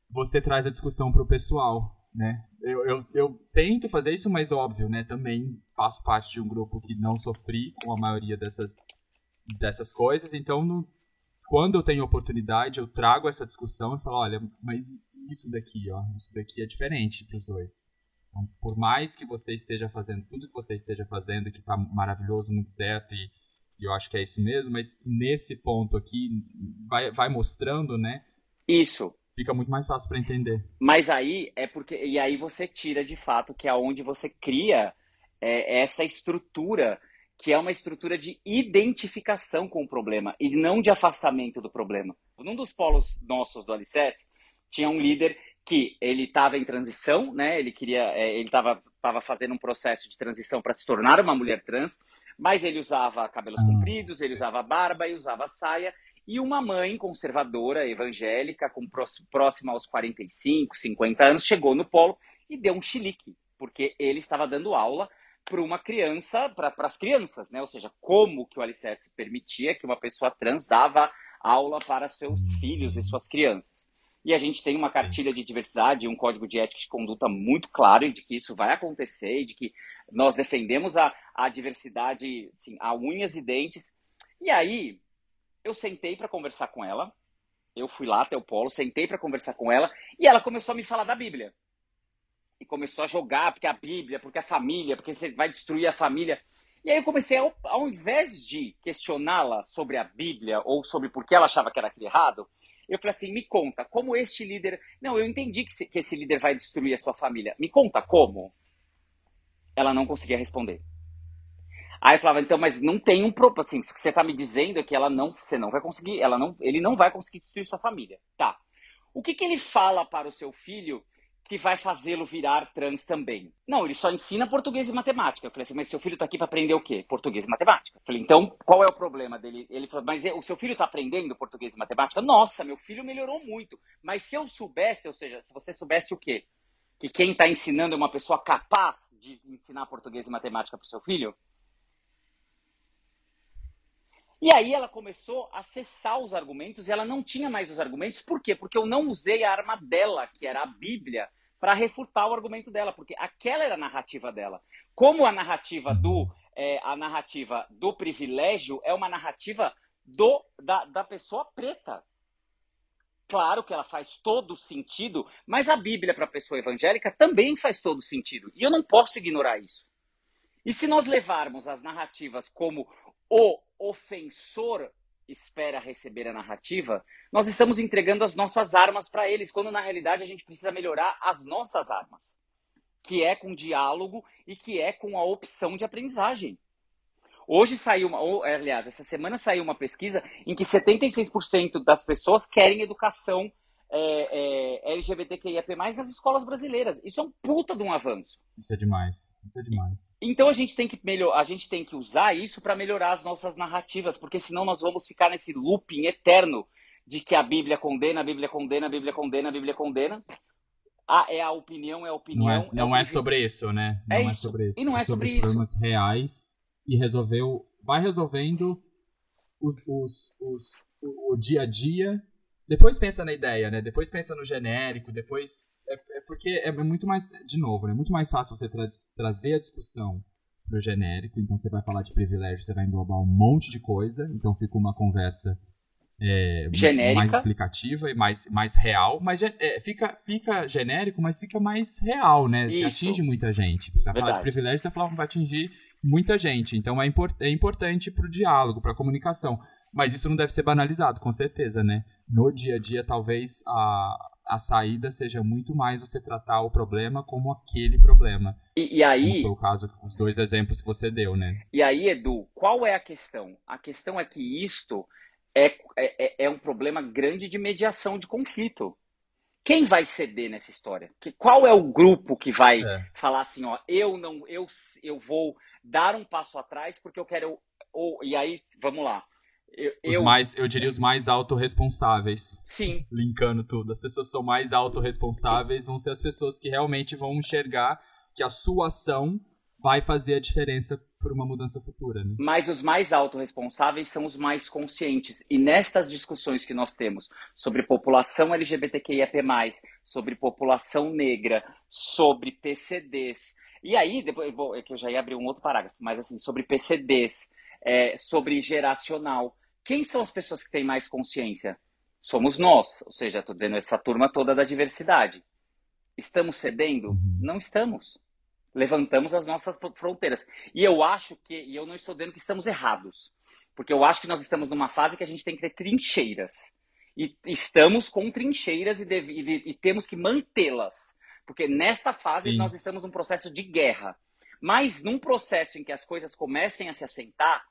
você traz a discussão pro pessoal, né? Eu, eu, eu tento fazer isso, mas óbvio, né? Também faço parte de um grupo que não sofri com a maioria dessas, dessas coisas, então no, quando eu tenho oportunidade, eu trago essa discussão e falo, olha, mas isso daqui, ó, isso daqui é diferente pros dois. Então, por mais que você esteja fazendo tudo que você esteja fazendo, que está maravilhoso, muito certo, e, e, eu acho que é isso mesmo, mas nesse ponto aqui, vai, vai mostrando, né? Isso. Fica muito mais fácil para entender. Mas aí é porque. E aí você tira de fato que é onde você cria é, essa estrutura, que é uma estrutura de identificação com o problema e não de afastamento do problema. Num dos polos nossos do Alicerce, tinha um líder que ele estava em transição, né? Ele queria, é, ele estava tava fazendo um processo de transição para se tornar uma mulher trans, mas ele usava cabelos ah, compridos, ele usava barba e usava saia. E uma mãe conservadora, evangélica, com próxima aos 45, 50 anos, chegou no polo e deu um chilique, porque ele estava dando aula para uma criança, para as crianças, né? Ou seja, como que o alicerce permitia que uma pessoa trans dava aula para seus filhos e suas crianças. E a gente tem uma cartilha de diversidade, um código de ética de conduta muito claro de que isso vai acontecer, e de que nós defendemos a, a diversidade assim, a unhas e dentes. E aí, eu sentei para conversar com ela, eu fui lá até o polo, sentei para conversar com ela, e ela começou a me falar da Bíblia. E começou a jogar, porque a Bíblia, porque a família, porque você vai destruir a família. E aí eu comecei, ao, ao invés de questioná-la sobre a Bíblia ou sobre por que ela achava que era aquilo errado, eu falei assim: me conta, como este líder. Não, eu entendi que, que esse líder vai destruir a sua família. Me conta como. Ela não conseguia responder. Aí eu falava, então, mas não tem um propósito. Assim, o que você está me dizendo é que ela não, você não vai conseguir, ela não, ele não vai conseguir destruir sua família. Tá. O que, que ele fala para o seu filho que vai fazê-lo virar trans também. Não, ele só ensina português e matemática. Eu falei assim, mas seu filho está aqui para aprender o quê? Português e matemática. Eu falei, então, qual é o problema dele? Ele falou, mas o seu filho está aprendendo português e matemática? Nossa, meu filho melhorou muito. Mas se eu soubesse, ou seja, se você soubesse o quê? Que quem está ensinando é uma pessoa capaz de ensinar português e matemática para o seu filho? E aí ela começou a acessar os argumentos e ela não tinha mais os argumentos. Por quê? Porque eu não usei a arma dela, que era a Bíblia, para refutar o argumento dela, porque aquela era a narrativa dela. Como a narrativa do é, a narrativa do privilégio é uma narrativa do da, da pessoa preta. Claro que ela faz todo sentido, mas a Bíblia para a pessoa evangélica também faz todo sentido. E eu não posso ignorar isso. E se nós levarmos as narrativas como o ofensor espera receber a narrativa, nós estamos entregando as nossas armas para eles, quando na realidade a gente precisa melhorar as nossas armas, que é com diálogo e que é com a opção de aprendizagem. Hoje saiu uma, ou, aliás, essa semana saiu uma pesquisa em que 76% das pessoas querem educação é, é, LGBTQIAP+, nas escolas brasileiras. Isso é um puta de um avanço. Isso é demais. Isso é demais. Então a gente tem que melhor, a gente tem que usar isso para melhorar as nossas narrativas, porque senão nós vamos ficar nesse looping eterno de que a Bíblia condena, a Bíblia condena, a Bíblia condena, a Bíblia condena. Ah, é a opinião, é a opinião. Não é, não é, é sobre isso, né? Não é, é sobre isso. E não é, é sobre, sobre os problemas reais e resolveu, vai resolvendo os, os, os, o, o dia a dia depois pensa na ideia, né? Depois pensa no genérico, depois é, é porque é muito mais, de novo, é né, muito mais fácil você tra trazer a discussão pro genérico, então você vai falar de privilégio, você vai englobar um monte de coisa, então fica uma conversa é, mais explicativa e mais, mais real, mas é, fica, fica genérico, mas fica mais real, né? Você atinge muita gente. Você vai falar de privilégio, você fala, vai atingir muita gente. Então é, import, é importante pro diálogo, pra comunicação. Mas isso não deve ser banalizado, com certeza, né? No dia a dia, talvez a, a saída seja muito mais você tratar o problema como aquele problema. E, e aí. Como foi o caso, os dois exemplos que você deu, né? E aí, Edu, qual é a questão? A questão é que isto é, é, é um problema grande de mediação de conflito. Quem vai ceder nessa história? Que, qual é o grupo que vai é. falar assim, ó, eu não, eu, eu vou dar um passo atrás porque eu quero. Ou, e aí, vamos lá. Eu, os eu... mais, eu diria os mais autorresponsáveis. Sim. Linkando tudo. As pessoas são mais autorresponsáveis, vão ser as pessoas que realmente vão enxergar que a sua ação vai fazer a diferença por uma mudança futura. Né? Mas os mais autorresponsáveis são os mais conscientes. E nestas discussões que nós temos sobre população LGBTQIAP+, sobre população negra, sobre PCDs, e aí, depois, é que eu já ia abrir um outro parágrafo, mas assim, sobre PCDs, é, sobre geracional. Quem são as pessoas que têm mais consciência? Somos nós, ou seja, estou dizendo essa turma toda da diversidade. Estamos cedendo? Uhum. Não estamos. Levantamos as nossas fronteiras. E eu acho que, e eu não estou dizendo que estamos errados, porque eu acho que nós estamos numa fase que a gente tem que ter trincheiras. E estamos com trincheiras e, deve, e, e temos que mantê-las. Porque nesta fase Sim. nós estamos num processo de guerra. Mas num processo em que as coisas comecem a se assentar,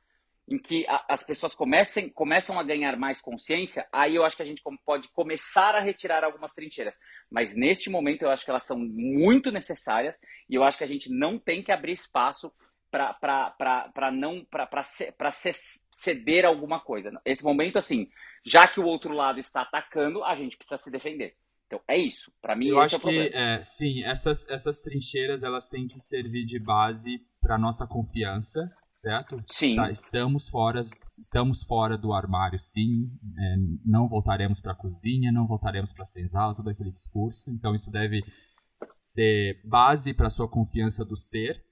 em que a, as pessoas comecem, começam a ganhar mais consciência, aí eu acho que a gente pode começar a retirar algumas trincheiras. Mas neste momento eu acho que elas são muito necessárias e eu acho que a gente não tem que abrir espaço para não para ceder alguma coisa. Esse momento, assim, já que o outro lado está atacando, a gente precisa se defender. Então, é isso. Para mim, Eu esse acho é que, é, sim, essas, essas trincheiras, elas têm que servir de base para nossa confiança, certo? Sim. Está, estamos, fora, estamos fora do armário, sim. É, não voltaremos para a cozinha, não voltaremos para a senzala, todo aquele discurso. Então, isso deve ser base para sua confiança do ser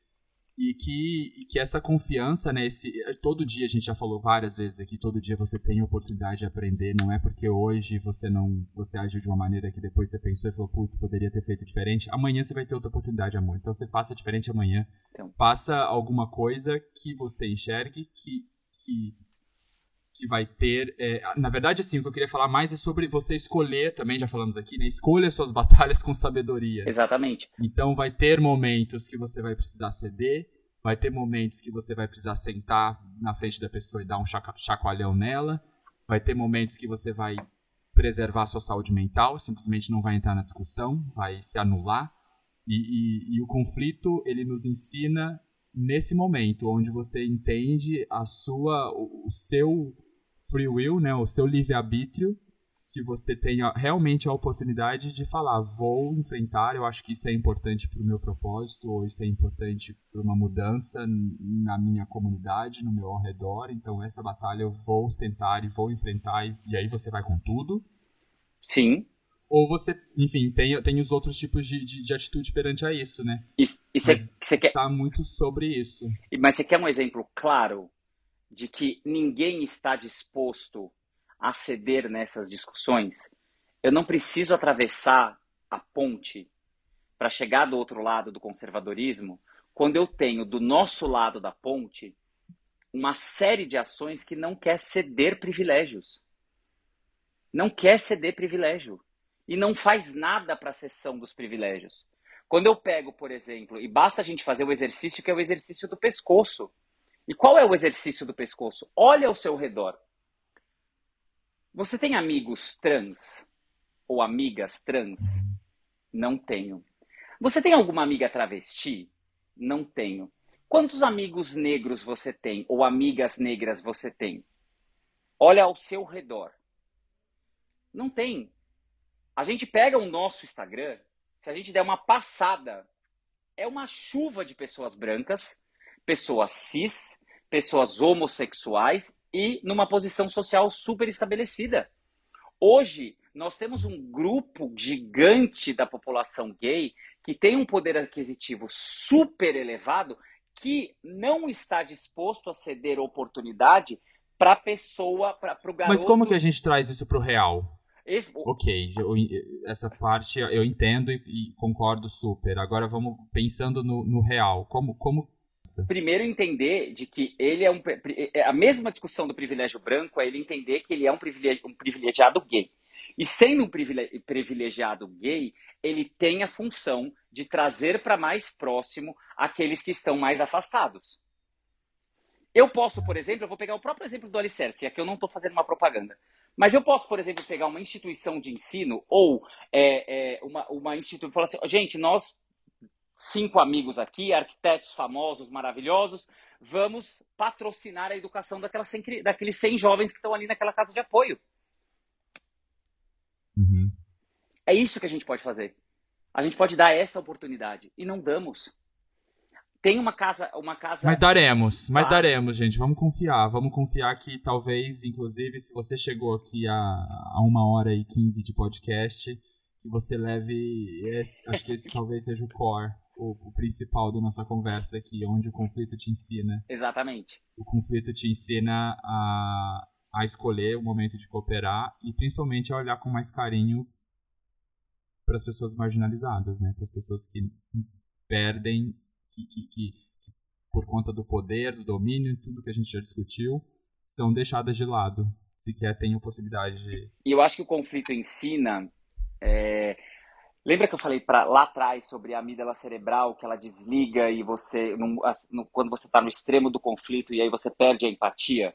e que, e que essa confiança, né, esse, todo dia a gente já falou várias vezes aqui, todo dia você tem a oportunidade de aprender, não é porque hoje você não, você agiu de uma maneira que depois você pensou e falou, putz, poderia ter feito diferente, amanhã você vai ter outra oportunidade, amor, então você faça diferente amanhã, então. faça alguma coisa que você enxergue que, que que vai ter. É, na verdade, assim, o que eu queria falar mais é sobre você escolher, também já falamos aqui, né? Escolha suas batalhas com sabedoria. Exatamente. Então vai ter momentos que você vai precisar ceder, vai ter momentos que você vai precisar sentar na frente da pessoa e dar um chacoalhão nela, vai ter momentos que você vai preservar sua saúde mental, simplesmente não vai entrar na discussão, vai se anular. E, e, e o conflito, ele nos ensina nesse momento, onde você entende a sua, o seu free will, né, o seu livre-arbítrio, que você tenha realmente a oportunidade de falar, vou enfrentar, eu acho que isso é importante para o meu propósito, ou isso é importante para uma mudança na minha comunidade, no meu ao redor, então essa batalha eu vou sentar e vou enfrentar, e, e aí você vai com tudo. Sim. Ou você, enfim, tem, tem os outros tipos de, de, de atitude perante a isso, né? E, e cê, cê está quer... muito sobre isso. Mas você quer um exemplo claro de que ninguém está disposto a ceder nessas discussões, eu não preciso atravessar a ponte para chegar do outro lado do conservadorismo, quando eu tenho do nosso lado da ponte uma série de ações que não quer ceder privilégios. Não quer ceder privilégio. E não faz nada para a cessão dos privilégios. Quando eu pego, por exemplo, e basta a gente fazer o exercício que é o exercício do pescoço. E qual é o exercício do pescoço? Olha ao seu redor. Você tem amigos trans ou amigas trans? Não tenho. Você tem alguma amiga travesti? Não tenho. Quantos amigos negros você tem ou amigas negras você tem? Olha ao seu redor. Não tem. A gente pega o nosso Instagram, se a gente der uma passada, é uma chuva de pessoas brancas pessoas cis, pessoas homossexuais e numa posição social super estabelecida. Hoje, Nós temos um grupo gigante da população gay que tem um poder aquisitivo super elevado que não está disposto a ceder oportunidade para a pessoa, para o garoto. Mas como que a gente traz isso para o real? Esse... Ok, eu, essa parte eu entendo e, e, concordo super. Agora vamos pensando no, no real. Como, como Primeiro entender de que ele é um é a mesma discussão do privilégio branco é ele entender que ele é um privilegiado, um privilegiado gay. E sendo um privilegiado gay, ele tem a função de trazer para mais próximo aqueles que estão mais afastados. Eu posso, por exemplo, eu vou pegar o próprio exemplo do Alicerce, aqui eu não estou fazendo uma propaganda. Mas eu posso, por exemplo, pegar uma instituição de ensino ou é, é, uma, uma instituição e falar assim, gente, nós, cinco amigos aqui, arquitetos famosos, maravilhosos, vamos patrocinar a educação daquelas 100, daqueles 100 jovens que estão ali naquela casa de apoio. Uhum. É isso que a gente pode fazer. A gente pode dar essa oportunidade e não damos. Tem uma casa, uma casa. Mas daremos, mas ah. daremos, gente. Vamos confiar. Vamos confiar que talvez, inclusive, se você chegou aqui a, a uma hora e quinze de podcast, que você leve. Esse, acho que esse talvez seja o core, o, o, principal da nossa conversa aqui, onde o conflito te ensina. Exatamente. O conflito te ensina a, a escolher o momento de cooperar e principalmente a olhar com mais carinho para as pessoas marginalizadas, né? Para as pessoas que perdem que, que, que, que, por conta do poder, do domínio, tudo que a gente já discutiu, são deixadas de lado, sequer têm oportunidade de... E eu acho que o conflito ensina... É... Lembra que eu falei pra, lá atrás sobre a amígdala cerebral, que ela desliga e você, no, no, quando você está no extremo do conflito e aí você perde a empatia?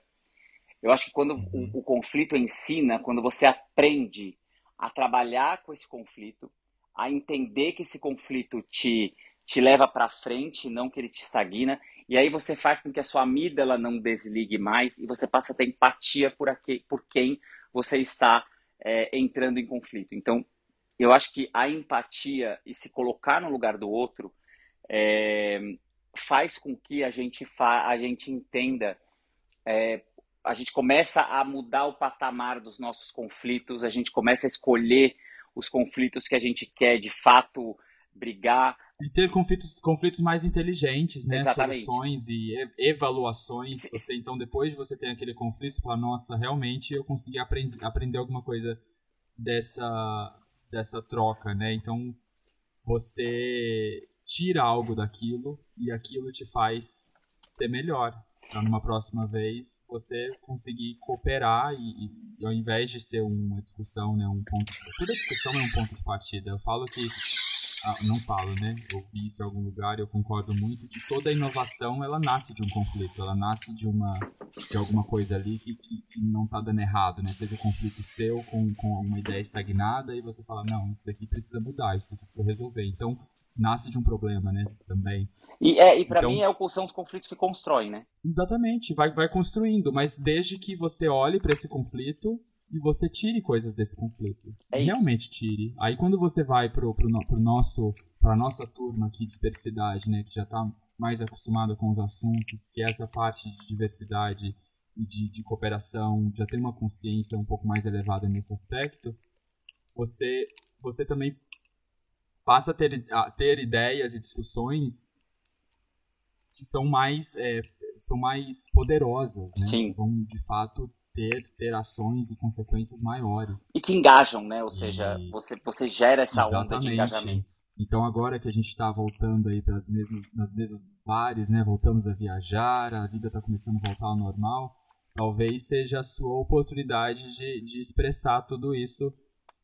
Eu acho que quando o, uhum. o conflito ensina, quando você aprende a trabalhar com esse conflito, a entender que esse conflito te te leva para frente, não que ele te estagna, e aí você faz com que a sua amígdala não desligue mais e você passa a ter empatia por, aqui, por quem você está é, entrando em conflito. Então, eu acho que a empatia e se colocar no lugar do outro é, faz com que a gente, fa a gente entenda, é, a gente começa a mudar o patamar dos nossos conflitos, a gente começa a escolher os conflitos que a gente quer de fato brigar. E ter conflitos, conflitos mais inteligentes, né? Exatamente. Soluções e evaluações. Você, então, depois de você ter aquele conflito, você fala, nossa, realmente eu consegui aprender, aprender alguma coisa dessa, dessa troca, né? Então, você tira algo daquilo e aquilo te faz ser melhor. Para numa próxima vez você conseguir cooperar e, e, ao invés de ser uma discussão, né, um ponto. Toda discussão é um ponto de partida. Eu falo que não falo, né? Eu vi isso em algum lugar e eu concordo muito que toda inovação ela nasce de um conflito, ela nasce de uma de alguma coisa ali que, que, que não tá dando errado, né? Seja conflito seu com, com alguma ideia estagnada e você fala, não, isso daqui precisa mudar, isso daqui precisa resolver. Então, nasce de um problema, né? Também. E, é, e para então, mim é, são os conflitos que constroem, né? Exatamente, vai, vai construindo, mas desde que você olhe para esse conflito e você tire coisas desse conflito. É Realmente tire. Aí quando você vai pro, pro, pro nosso, pra nossa turma aqui de diversidade, né, que já está mais acostumada com os assuntos, que é essa parte de diversidade e de, de cooperação, já tem uma consciência um pouco mais elevada nesse aspecto, você, você também passa a ter, a ter ideias e discussões que são mais, é, são mais poderosas, né? Sim. Que vão, de fato, ter, ter ações e consequências maiores. E que engajam, né? Ou seja, você, você gera essa Exatamente. onda de engajamento. Então agora que a gente está voltando aí para as mesmas nas mesas dos bares, né? Voltamos a viajar, a vida está começando a voltar ao normal. Talvez seja a sua oportunidade de, de expressar tudo isso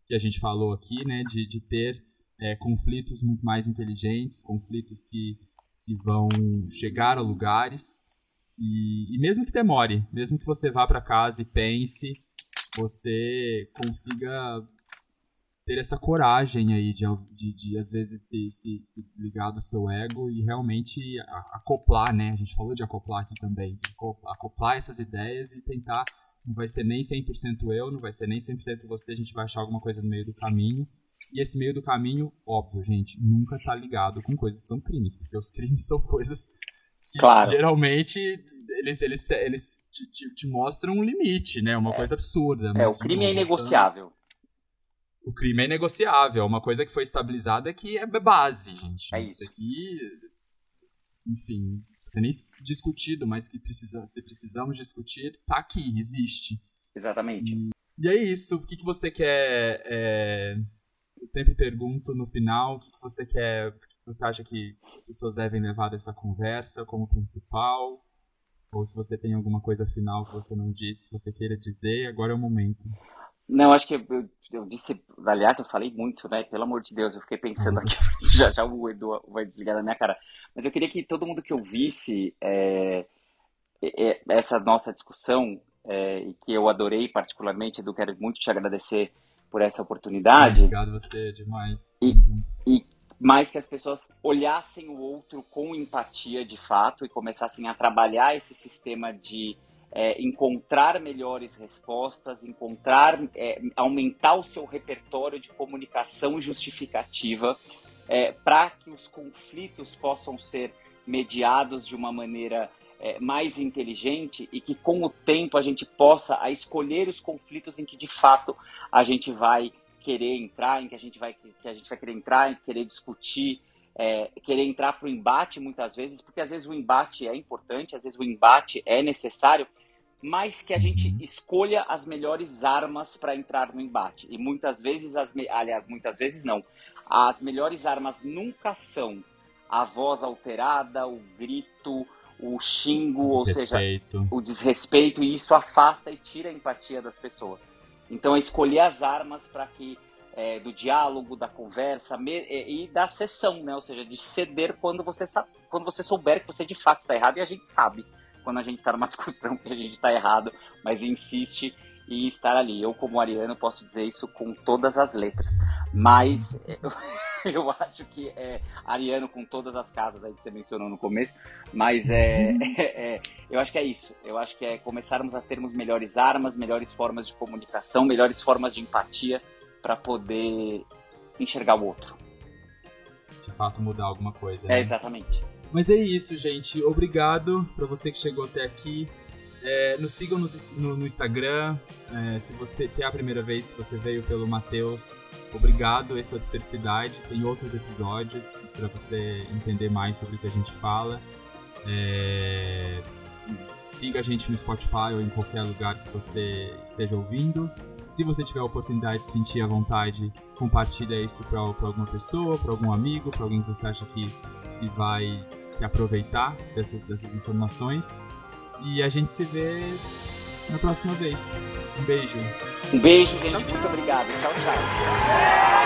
que a gente falou aqui, né? De, de ter é, conflitos muito mais inteligentes, conflitos que, que vão chegar a lugares e, e mesmo que demore, mesmo que você vá para casa e pense, você consiga ter essa coragem aí de, de, de às vezes se, se, se, desligar do seu ego e realmente acoplar, né? A gente falou de acoplar aqui também, de acoplar essas ideias e tentar, não vai ser nem 100% eu, não vai ser nem 100% você, a gente vai achar alguma coisa no meio do caminho. E esse meio do caminho, óbvio, gente, nunca tá ligado com coisas que são crimes, porque os [LAUGHS] crimes são coisas que claro. geralmente eles, eles, eles te, te, te, mostram um limite, né? Uma é. coisa absurda. É, o crime é inegociável. o crime é negociável, uma coisa que foi estabilizada que é base, gente. É isso. Aqui, enfim, não precisa ser nem discutido, mas que precisa, se precisamos discutir, tá aqui, existe. Exatamente. E, e é isso. O que, que você quer. É, sempre pergunto no final o que, você quer. O que, você acha que as pessoas devem levar dessa conversa como principal? Ou se você tem alguma coisa final que você não disse, que você queira dizer, agora é o momento. Não, acho que eu, eu, disse, aliás, eu falei muito, né? Pelo amor de Deus, eu fiquei pensando aqui, [LAUGHS] já já o Edu vai desligar na minha cara. Mas eu queria que todo mundo que ouvisse é, é, essa nossa discussão, é, e que eu adorei particularmente, Edu, quero muito te agradecer por essa oportunidade. Obrigado você demais. E, e mais que as pessoas olhassem o outro com empatia de fato e começassem a trabalhar esse sistema de é, encontrar melhores respostas, encontrar, é, aumentar o seu repertório de comunicação justificativa é, para que os conflitos possam ser mediados de uma maneira é, mais inteligente e que com o tempo a gente possa a escolher os conflitos em que de fato a gente vai querer entrar, em que a gente vai que a gente vai querer entrar, em querer discutir, é, querer entrar para o embate muitas vezes, porque às vezes o embate é importante, às vezes o embate é necessário, mas que a gente escolha as melhores armas para entrar no embate. E muitas vezes, as aliás, muitas vezes não. As melhores armas nunca são a voz alterada, o grito, o xingo, ou seja, o desrespeito, e isso afasta e tira a empatia das pessoas. Então, é escolher as armas para que é, do diálogo, da conversa e, da sessão, né? Ou seja, de ceder quando você quando você souber que você de fato está errado e a gente sabe quando a gente está numa [LAUGHS] discussão que a gente está errado, mas insiste em estar ali. Eu, como Ariano, posso dizer isso com todas as letras. Mas [LAUGHS] eu, acho que é Ariano com todas as casas aí que você mencionou no começo. Mas é, [LAUGHS] é, é, eu acho que é isso. Eu acho que é começarmos a termos melhores armas, melhores formas de comunicação, melhores formas de empatia para poder enxergar o outro. De fato, mudar alguma coisa. É, né? exatamente. Mas é isso, gente. Obrigado para você que chegou até aqui. É, nos sigam no, no, no Instagram. É, se, você, se é a primeira vez, se você veio pelo Matheus, obrigado. Esse é o Dispersidade. Tem outros episódios para você entender mais sobre o que a gente fala. É, siga a gente no Spotify ou em qualquer lugar que você esteja ouvindo. Se você tiver a oportunidade de sentir a vontade, compartilha isso para alguma pessoa, para algum amigo, para alguém que você acha que que vai se aproveitar dessas, dessas informações. E a gente se vê na próxima vez. Um beijo. Um beijo, gente. Tchau, tchau. Muito obrigado. Tchau, tchau.